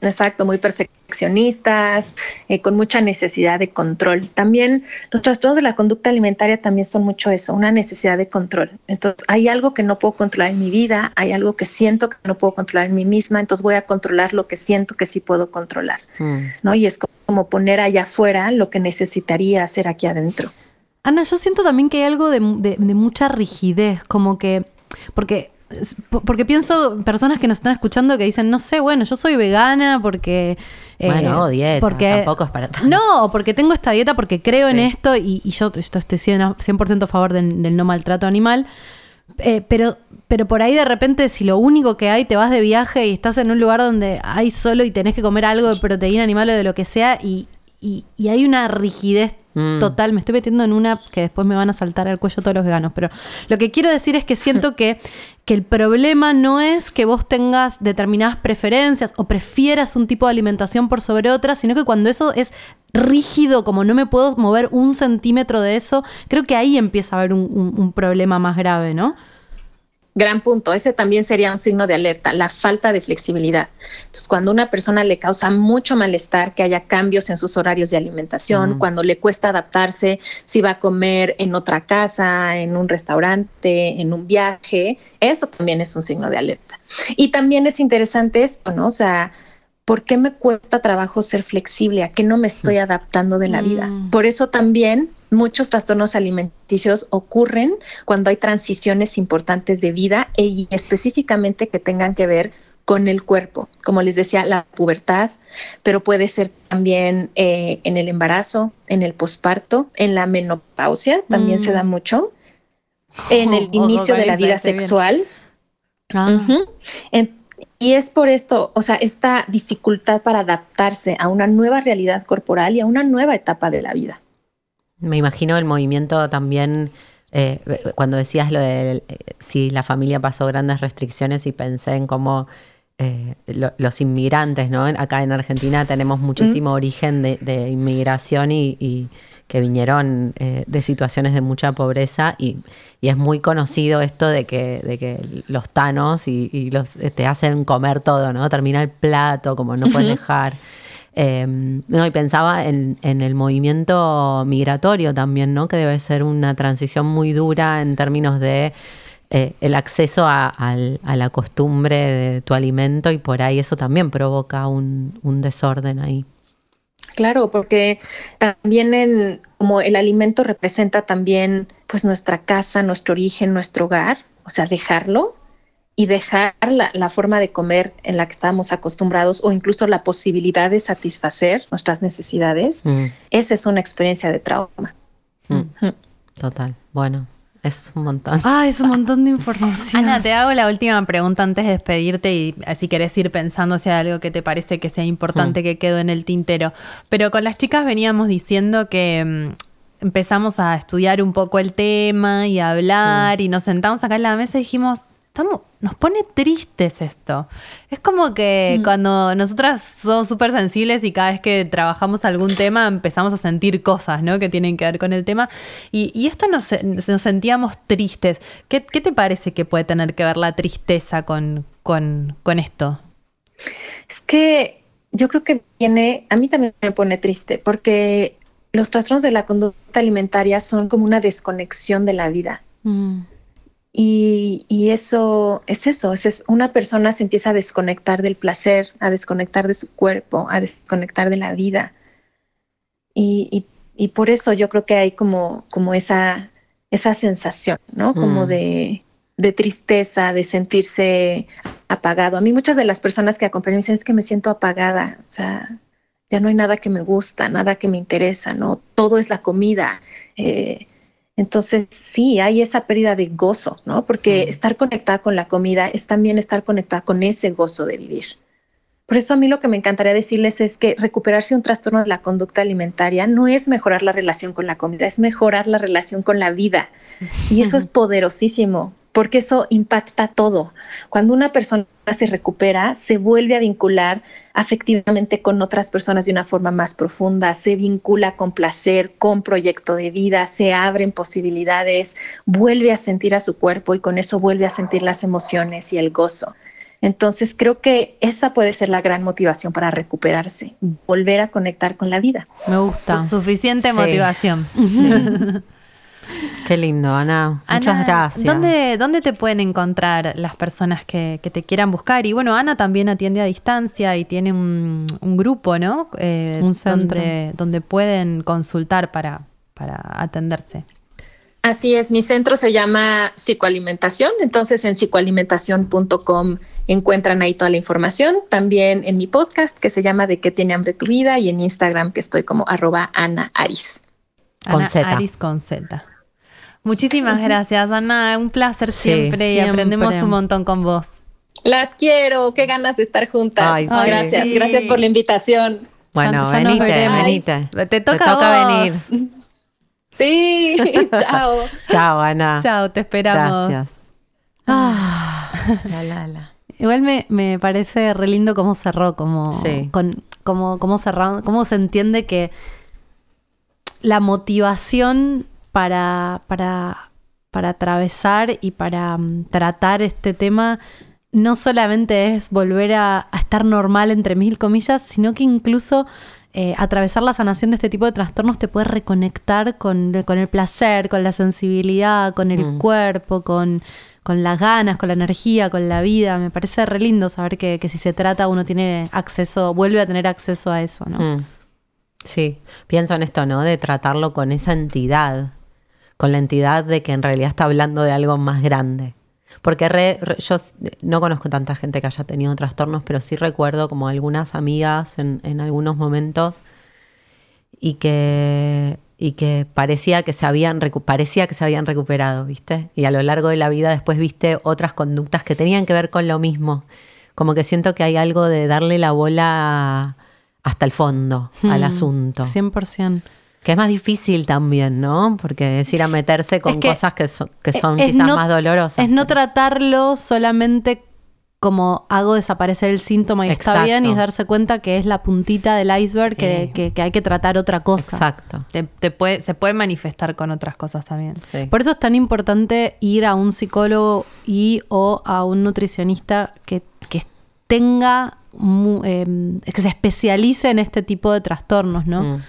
Speaker 5: Exacto, muy perfeccionistas, eh, con mucha necesidad de control. También los trastornos de la conducta alimentaria también son mucho eso, una necesidad de control. Entonces, hay algo que no puedo controlar en mi vida, hay algo que siento que no puedo controlar en mí misma, entonces voy a controlar lo que siento que sí puedo controlar, mm. ¿no? Y es como poner allá afuera lo que necesitaría hacer aquí adentro.
Speaker 2: Ana, yo siento también que hay algo de, de mucha rigidez, como que, porque porque pienso personas que nos están escuchando que dicen, no sé, bueno, yo soy vegana porque...
Speaker 4: Eh, bueno, dieta, porque, tampoco es para tanto.
Speaker 2: No, porque tengo esta dieta, porque creo en esto y, yo estoy 100% a favor del, no maltrato animal. Eh, pero, pero por ahí de repente, si lo único que hay, te vas de viaje y estás en un lugar donde hay solo y tenés que comer algo de proteína animal o de lo que sea y, y, hay una rigidez mm. total. Me estoy metiendo en una que después me van a saltar al cuello todos los veganos. Pero lo que quiero decir es que siento <laughs> que, que el problema no es que vos tengas determinadas preferencias o prefieras un tipo de alimentación por sobre otra, sino que cuando eso es rígido, como no me puedo mover un centímetro de eso, creo que ahí empieza a haber un problema más grave, ¿no?
Speaker 5: Gran punto, ese también sería un signo de alerta, la falta de flexibilidad. Entonces, cuando una persona le causa mucho malestar que haya cambios en sus horarios de alimentación, cuando le cuesta adaptarse, si va a comer en otra casa, en un restaurante, en un viaje, eso también es un signo de alerta. Y también es interesante esto, ¿no? O sea, ¿por qué me cuesta trabajo ser flexible? ¿A qué no me estoy adaptando de la vida? Mm. Por eso también muchos trastornos alimenticios ocurren cuando hay transiciones importantes de vida y específicamente que tengan que ver con el cuerpo. Como les decía, la pubertad, pero puede ser también eh, en el embarazo, en el posparto, en la menopausia, también se da mucho, en el <laughs> inicio de la vida sexual.
Speaker 2: Ah.
Speaker 5: Y es por esto, o sea, esta dificultad para adaptarse a una nueva realidad corporal y a una nueva etapa de la vida.
Speaker 4: Me imagino el movimiento también, eh, cuando decías lo de eh, si la familia pasó grandes restricciones y pensé en cómo eh, los inmigrantes, ¿no? Acá en Argentina tenemos muchísimo origen de, inmigración y, que vinieron de situaciones de mucha pobreza y, es muy conocido esto de que, de que los tanos y, los te hacen comer todo, ¿no? Termina el plato, como no pueden dejar. No, y pensaba en, el movimiento migratorio también, ¿no? Que debe ser una transición muy dura en términos de eh, el acceso a, la costumbre de tu alimento y por ahí eso también provoca un, desorden ahí.
Speaker 5: Claro, porque también como el alimento representa también pues nuestra casa, nuestro origen, nuestro hogar, o sea, dejarlo y dejar la, forma de comer en la que estábamos acostumbrados o incluso la posibilidad de satisfacer nuestras necesidades, mm. esa es una experiencia de trauma.
Speaker 4: Mm. Total. Bueno, es un montón. <laughs>
Speaker 2: Ah, es un montón de información.
Speaker 1: Ana, te hago la última pregunta antes de despedirte y así querés ir pensando si hay algo que te parece que sea importante mm. que quedó en el tintero. Pero con las chicas veníamos diciendo que empezamos a estudiar un poco el tema y a hablar y nos sentamos acá en la mesa y dijimos, estamos, nos pone tristes esto. Es como que mm. cuando nosotras somos súper sensibles y cada vez que trabajamos algún tema empezamos a sentir cosas, ¿no? Que tienen que ver con el tema. Y, esto nos, sentíamos tristes. ¿Qué, te parece que puede tener que ver la tristeza con, con, con esto?
Speaker 5: Es que yo creo que viene, a mí también me pone triste, porque los trastornos de la conducta alimentaria son como una desconexión de la vida. Mm. Y, eso es eso, es, una persona se empieza a desconectar del placer, a desconectar de su cuerpo, a desconectar de la vida. Y, por eso yo creo que hay como, como esa, esa sensación, ¿no? Como mm. de, de, tristeza, de sentirse apagado. A mí muchas de las personas que acompañan me dicen es que me siento apagada, o sea, ya no hay nada que me gusta, nada que me interesa, ¿no? Todo es la comida. Eh, entonces, sí, hay esa pérdida de gozo, ¿no? Porque estar conectada con la comida es también estar conectada con ese gozo de vivir. Por eso a mí lo que me encantaría decirles es que recuperarse un trastorno de la conducta alimentaria no es mejorar la relación con la comida, es mejorar la relación con la vida. Y eso es poderosísimo, porque eso impacta todo. Cuando una persona se recupera, se vuelve a vincular afectivamente con otras personas de una forma más profunda, se vincula con placer, con proyecto de vida, se abren posibilidades, vuelve a sentir a su cuerpo y con eso vuelve a sentir las emociones y el gozo. Entonces creo que esa puede ser la gran motivación para recuperarse, volver a conectar con la vida.
Speaker 2: Me gusta.
Speaker 1: suficiente motivación. <laughs>
Speaker 4: Qué lindo, Ana. Muchas gracias.
Speaker 1: ¿dónde, ¿Dónde te pueden encontrar las personas que, te quieran buscar? Y bueno, Ana también atiende a distancia y tiene un, grupo, ¿no?
Speaker 2: Eh, un centro.
Speaker 1: Donde, pueden consultar para, para atenderse.
Speaker 5: Así es, mi centro se llama Psicoalimentación, entonces en psicoalimentación.com encuentran ahí toda la información. También en mi podcast que se llama De qué tiene hambre tu vida y en Instagram que estoy como arroba Ana Aris.
Speaker 1: Con Z. Aris con Z. Muchísimas gracias, Ana. Un placer siempre, y aprendemos un montón con vos.
Speaker 5: Las quiero, qué ganas de estar juntas. gracias, gracias por la invitación.
Speaker 4: Bueno, venite,
Speaker 1: Te toca, venir.
Speaker 5: Sí, <laughs> chao.
Speaker 4: chao, Ana.
Speaker 1: Chao, te esperamos.
Speaker 4: Gracias.
Speaker 2: Ah, la, la, la. Igual me, me, parece re lindo cómo cerró, como, con, como, cómo, cerró, cómo se entiende que la motivación para, para, para atravesar y para mm, tratar este tema no solamente es volver a, estar normal entre mil comillas, sino que incluso eh, atravesar la sanación de este tipo de trastornos te puede reconectar con, el placer, con la sensibilidad, con el mm. cuerpo, con, con, las ganas, con la energía, con la vida. Me parece re lindo saber que, si se trata uno tiene acceso, vuelve a tener acceso a eso, ¿no? Mm.
Speaker 4: Sí, pienso en esto, ¿no? De tratarlo con esa entidad con la entidad de que en realidad está hablando de algo más grande. Porque re- re- yo no conozco tanta gente que haya tenido trastornos, pero sí recuerdo como algunas amigas en, en algunos momentos y que, y que parecía que se habían parecía que se habían recuperado, ¿viste? Y a lo largo de la vida después viste otras conductas que tenían que ver con lo mismo. Como que siento que hay algo de darle la bola hasta el fondo al
Speaker 2: Mm,
Speaker 4: asunto.
Speaker 2: 100%.
Speaker 4: Que es más difícil también, ¿no? Porque es ir a meterse con
Speaker 2: Es que-
Speaker 4: cosas que son, que son
Speaker 2: Es
Speaker 4: quizás
Speaker 2: no-
Speaker 4: más dolorosas.
Speaker 2: Es no tratarlo solamente como hago desaparecer el síntoma y está bien, y es darse cuenta que es la puntita del iceberg que,
Speaker 4: Sí.
Speaker 2: que- que hay que tratar otra cosa.
Speaker 4: Exacto.
Speaker 1: Te, te puede, se puede manifestar con otras cosas también.
Speaker 4: Sí.
Speaker 2: Por eso es tan importante ir a un psicólogo y o a un nutricionista que, que tenga, mu- em, que se especialice en este tipo de trastornos, ¿no?
Speaker 4: Mm.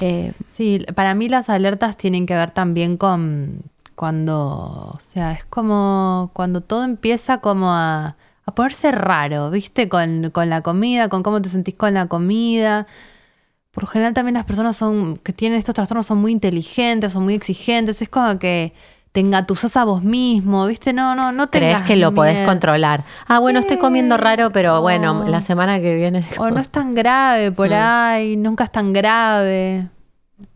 Speaker 2: Eh,
Speaker 1: Sí, para mí las alertas tienen que ver también con cuando, o sea, es como cuando todo empieza como a, a ponerse raro, ¿viste? Con, con la comida, con cómo te sentís con la comida. Por general también las personas son que tienen estos trastornos son muy inteligentes, son muy exigentes, es como que te engatusas a vos mismo, ¿viste? No, no, no
Speaker 4: Crees
Speaker 1: tengas
Speaker 4: que lo podés
Speaker 1: miedo.
Speaker 4: controlar. Ah, bueno, estoy comiendo raro, pero bueno, la semana que viene.
Speaker 1: O <laughs> no es tan grave por ahí, nunca es tan grave.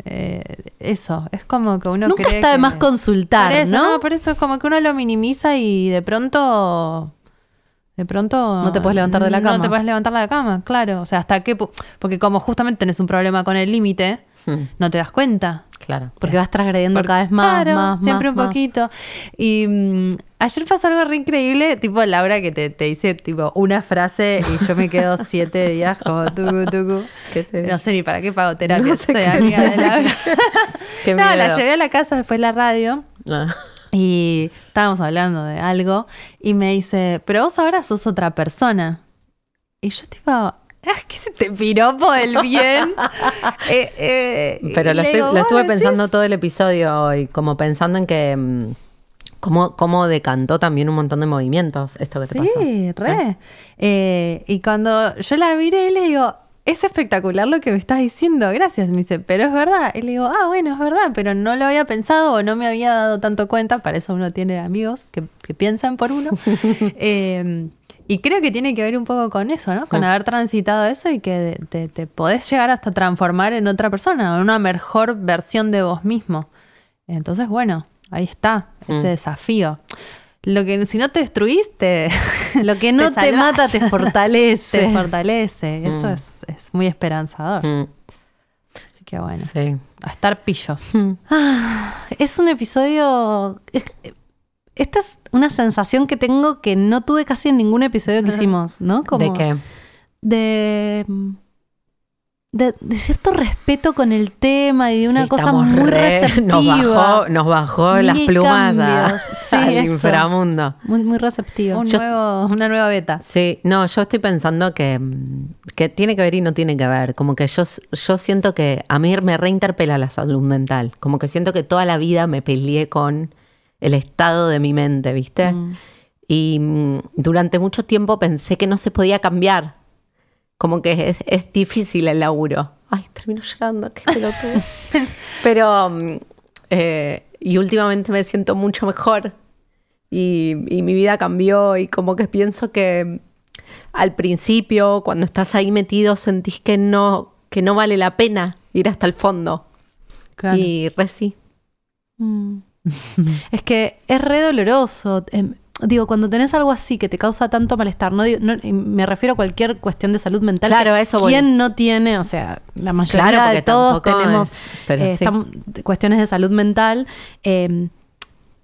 Speaker 1: Eh, eso, es como que uno
Speaker 2: nunca
Speaker 1: cree
Speaker 2: está de más consultar,
Speaker 1: por eso,
Speaker 2: ¿no?
Speaker 1: Por eso es como que uno lo minimiza y de pronto... De pronto...
Speaker 2: No te puedes levantar de la
Speaker 1: No
Speaker 2: cama.
Speaker 1: te puedes levantar de la cama, claro. O sea, hasta qué... Porque como justamente tenés un problema con el límite,
Speaker 4: Mm,
Speaker 1: no te das cuenta.
Speaker 4: Claro.
Speaker 2: Porque vas transgrediendo cada vez más,
Speaker 1: claro,
Speaker 2: más,
Speaker 1: siempre
Speaker 2: más,
Speaker 1: un
Speaker 2: más.
Speaker 1: poquito. Y mm, ayer pasó algo re increíble, tipo Laura que te, te dice tipo una frase y yo me quedo <laughs> siete días como tucu, tucu.
Speaker 4: ¿Qué te-
Speaker 1: No sé ni para qué pago terapia,
Speaker 4: No sé
Speaker 1: soy amiga de Laura. <laughs>
Speaker 4: Qué
Speaker 1: no, la llevé a la casa después de la radio
Speaker 4: Ah.
Speaker 1: y estábamos hablando de algo y me dice, pero vos ahora sos otra persona. Y yo tipo, "Ah, ¿qué se te piropo del bien? <laughs> Eh, eh,
Speaker 4: Pero lo, estoy-
Speaker 1: digo,
Speaker 4: lo
Speaker 1: "¿Vos
Speaker 4: estuve
Speaker 1: decís?".
Speaker 4: pensando todo el episodio hoy, como pensando en que. mm, Cómo, cómo decantó también un montón de movimientos esto que te pasó.
Speaker 1: Sí, re. Eh, y cuando yo la miré, le digo, es espectacular lo que me estás diciendo, gracias. Me dice, pero es verdad. Y le digo, ah, bueno, es verdad, pero no lo había pensado o no me había dado tanto cuenta. Para eso uno tiene amigos que, que piensan por uno. <laughs> Eh, y creo que tiene que ver un poco con eso, ¿no? Con
Speaker 4: Mm.
Speaker 1: haber transitado eso y que te, te podés llegar hasta transformar en otra persona, en una mejor versión de vos mismo. Entonces, bueno, ahí está, ese
Speaker 4: Mm.
Speaker 1: desafío. Lo que si no te destruiste, <laughs>
Speaker 2: Lo que no te, mata te <laughs> fortalece.
Speaker 1: te fortalece. Eso
Speaker 4: Mm.
Speaker 1: es, es muy esperanzador.
Speaker 4: Mm,
Speaker 1: Así que bueno,
Speaker 4: sí.
Speaker 1: a estar pillos.
Speaker 2: Ah, es un episodio. es- esta es una sensación que tengo que no tuve casi en ningún episodio que hicimos, ¿no? Como
Speaker 4: ¿De qué?
Speaker 2: De, de, de cierto respeto con el tema y de una
Speaker 4: Sí,
Speaker 2: cosa muy
Speaker 4: re-
Speaker 2: receptiva.
Speaker 4: Nos bajó, nos bajó las plumas a-. <laughs>
Speaker 2: Sí,
Speaker 4: al
Speaker 2: eso.
Speaker 4: inframundo.
Speaker 2: Muy, muy receptiva.
Speaker 1: Un
Speaker 4: Yo-
Speaker 1: nuevo, una nueva beta.
Speaker 4: Sí, no, yo estoy pensando que, que tiene que ver y no tiene que ver. Como que yo, yo siento que a mí me reinterpela la salud mental. Como que siento que toda la vida me peleé con el estado de mi mente, ¿viste? Y mm, durante mucho tiempo pensé que no se podía cambiar. Como que es, es difícil el laburo. Ay, termino llorando, qué pelotudo. <laughs> Pero, mm, eh, y últimamente me siento mucho mejor y, y mi vida cambió y como que pienso que al principio, cuando estás ahí metido, sentís que no, que no vale la pena ir hasta el fondo.
Speaker 1: Claro.
Speaker 4: Y re sí.
Speaker 2: Mm. <laughs> es que es re doloroso. Em, digo, cuando tenés algo así que te causa tanto malestar, no, digo- no- y me refiero a cualquier cuestión de salud mental.
Speaker 4: Claro,
Speaker 2: que
Speaker 4: eso voy.
Speaker 2: ¿Quién no tiene? O sea, la mayoría
Speaker 4: Claro,
Speaker 2: de todos tenemos
Speaker 4: es- pero
Speaker 2: eh,
Speaker 4: sí.
Speaker 2: estam- cuestiones de salud mental. eh,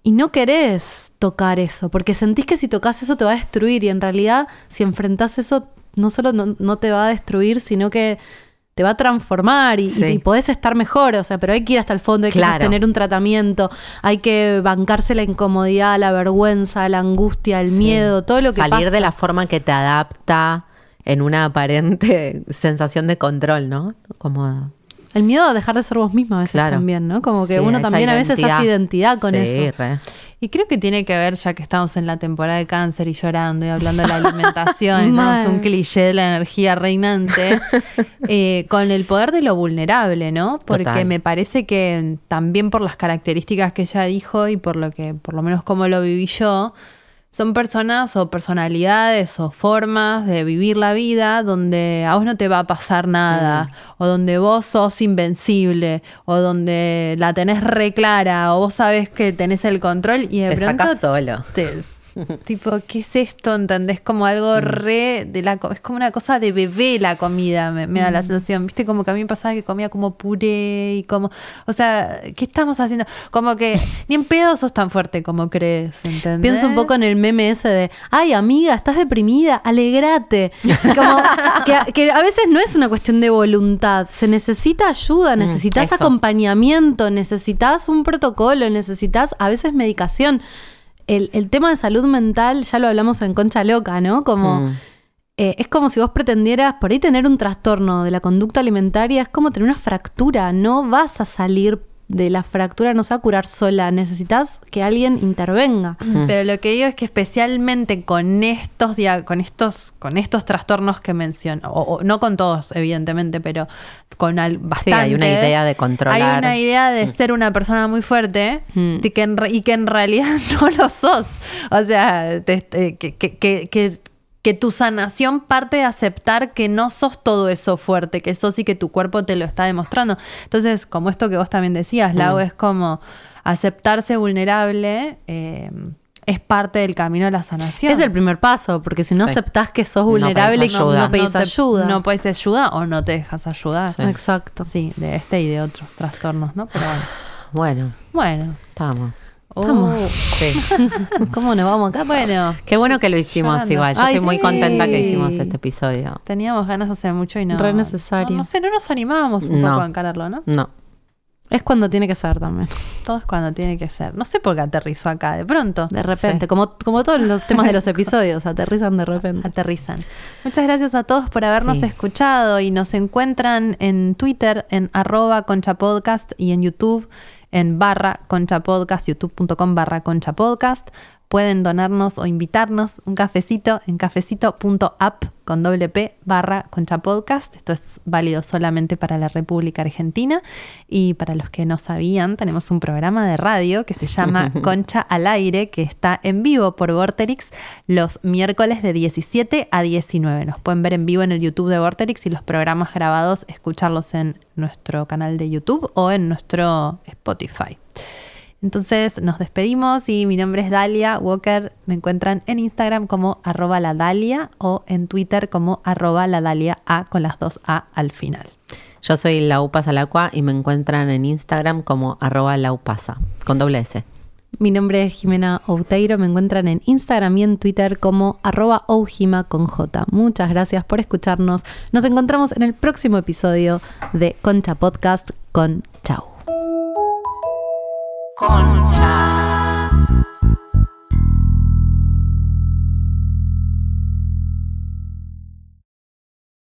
Speaker 2: y no querés tocar eso, porque sentís que si tocas eso te va a destruir. Y en realidad, si enfrentás eso, no solo no, no te va a destruir, sino que te va a transformar y,
Speaker 4: Sí.
Speaker 2: y podés estar mejor. O sea, pero hay que ir hasta el fondo, hay
Speaker 4: Claro.
Speaker 2: que sostener un tratamiento, hay que bancarse la incomodidad, la vergüenza, la angustia, el
Speaker 4: Sí.
Speaker 2: miedo, todo lo que
Speaker 4: Salir
Speaker 2: pasa.
Speaker 4: de la forma que te adapta en una aparente <laughs> sensación de control, ¿no? Como
Speaker 2: El miedo a dejar de ser vos misma a veces
Speaker 4: Claro.
Speaker 2: también, ¿no? Como que
Speaker 4: Sí,
Speaker 2: uno también a veces hace identidad con
Speaker 4: Sí,
Speaker 2: eso.
Speaker 4: re.
Speaker 1: Y creo que tiene que ver, ya que estamos en la temporada de cáncer y llorando y hablando de la <laughs> alimentación, y tenemos un cliché de la energía reinante, <laughs> eh, con el poder de lo vulnerable, ¿no? Porque
Speaker 4: Total.
Speaker 1: me parece que también por las características que ella dijo y por lo que, por lo menos como lo viví yo, son personas o personalidades o formas de vivir la vida donde a vos no te va a pasar nada, o donde vos sos invencible, o donde la tenés re clara, o vos sabés que tenés el control y de
Speaker 4: Te
Speaker 1: pronto
Speaker 4: sacas solo.
Speaker 1: te- <laughs> tipo, ¿qué es esto? ¿Entendés? Como algo re de la es como una cosa de bebé la comida, me, me da la sensación. Viste, como que a mí me pasaba que comía como puré y como, o sea, ¿qué estamos haciendo? Como que <laughs> ni en pedo sos tan fuerte como crees, ¿entendés?
Speaker 2: Pienso un poco en el meme ese de, ay amiga, estás deprimida, alegrate. <laughs> Como que, que a veces no es una cuestión de voluntad, se necesita ayuda, necesitas
Speaker 4: eso.
Speaker 2: acompañamiento, necesitas un protocolo, necesitas a veces medicación. El, el tema de salud mental, ya lo hablamos en Concha Loca, ¿no? Como...
Speaker 4: Mm.
Speaker 2: eh, es como si vos pretendieras por ahí tener un trastorno de la conducta alimentaria, es como tener una fractura, no vas a salir de la fractura, no se va a curar sola, necesitas que alguien intervenga.
Speaker 1: Pero lo que digo es que especialmente con estos con estos con estos trastornos que menciono, o, o no con todos evidentemente, pero con al, bastantes.
Speaker 4: hay una idea de controlar.
Speaker 1: Hay una idea de ser una persona muy fuerte
Speaker 2: Mm.
Speaker 1: de que en y que en realidad <laughs> no lo sos. O sea, te- te- que, que- que- que- tu sanación parte de aceptar que no sos todo eso fuerte, que sos y que tu cuerpo te lo está demostrando. Entonces, como esto que vos también decías, Lau, es como aceptarse vulnerable eh, es parte del camino de la sanación.
Speaker 2: Es el primer paso, porque si no
Speaker 4: Sí.
Speaker 2: aceptás que sos
Speaker 4: No
Speaker 2: vulnerable no,
Speaker 4: ayuda.
Speaker 2: no pedís
Speaker 1: te-
Speaker 2: ayuda.
Speaker 1: No pedís ayuda o no te dejas ayudar.
Speaker 4: Sí.
Speaker 2: Exacto.
Speaker 1: Sí, de este y de otros trastornos, ¿no? Pero bueno. <sighs>
Speaker 4: Bueno,
Speaker 1: Bueno.
Speaker 4: estamos.
Speaker 1: Estamos.
Speaker 4: Sí. <laughs>
Speaker 2: ¿Cómo nos vamos acá?
Speaker 1: Bueno.
Speaker 4: Qué bueno que lo hicimos
Speaker 1: Llorando.
Speaker 4: igual. Yo
Speaker 2: Ay,
Speaker 4: estoy muy
Speaker 2: sí.
Speaker 4: contenta que hicimos este episodio.
Speaker 1: Teníamos ganas hace mucho y no.
Speaker 2: Re necesario.
Speaker 1: No, no sé, no nos animábamos un
Speaker 4: No.
Speaker 1: poco a encararlo, ¿no?
Speaker 4: No.
Speaker 2: Es cuando tiene que ser también.
Speaker 1: Todo es cuando tiene que ser. No sé por qué aterrizó acá, de pronto.
Speaker 2: De repente.
Speaker 4: Sí.
Speaker 2: Como, como todos los <laughs> temas de los episodios, aterrizan de repente.
Speaker 1: Aterrizan. Muchas gracias a todos por habernos
Speaker 4: Sí.
Speaker 1: escuchado y nos encuentran en Twitter en arroba conchapodcast y en YouTube en barra conchapodcast, youtube.com barra conchapodcast. Pueden donarnos o invitarnos un cafecito en cafecito.app con doble P barra conchapodcast. Esto es válido solamente para la República Argentina. Y para los que no sabían, tenemos un programa de radio que se llama <laughs> Concha al Aire, que está en vivo por Vorterix los miércoles de 17 a 19. Nos pueden ver en vivo en el YouTube de Vorterix y los programas grabados, escucharlos en nuestro canal de YouTube o en nuestro Spotify. Entonces nos despedimos y mi nombre es Dalia Walker. Me encuentran en Instagram como arroba la Dalia o en Twitter como arroba la Dalia A con las dos A al final.
Speaker 4: Yo soy Laupasa Salacua y me encuentran en Instagram como arroba laupasa, con doble S.
Speaker 2: Mi nombre es Jimena Outeiro. Me encuentran en Instagram y en Twitter como arroba oujima con J. Muchas gracias por escucharnos. Nos encontramos en el próximo episodio de Concha Podcast con Chau.
Speaker 3: Concha.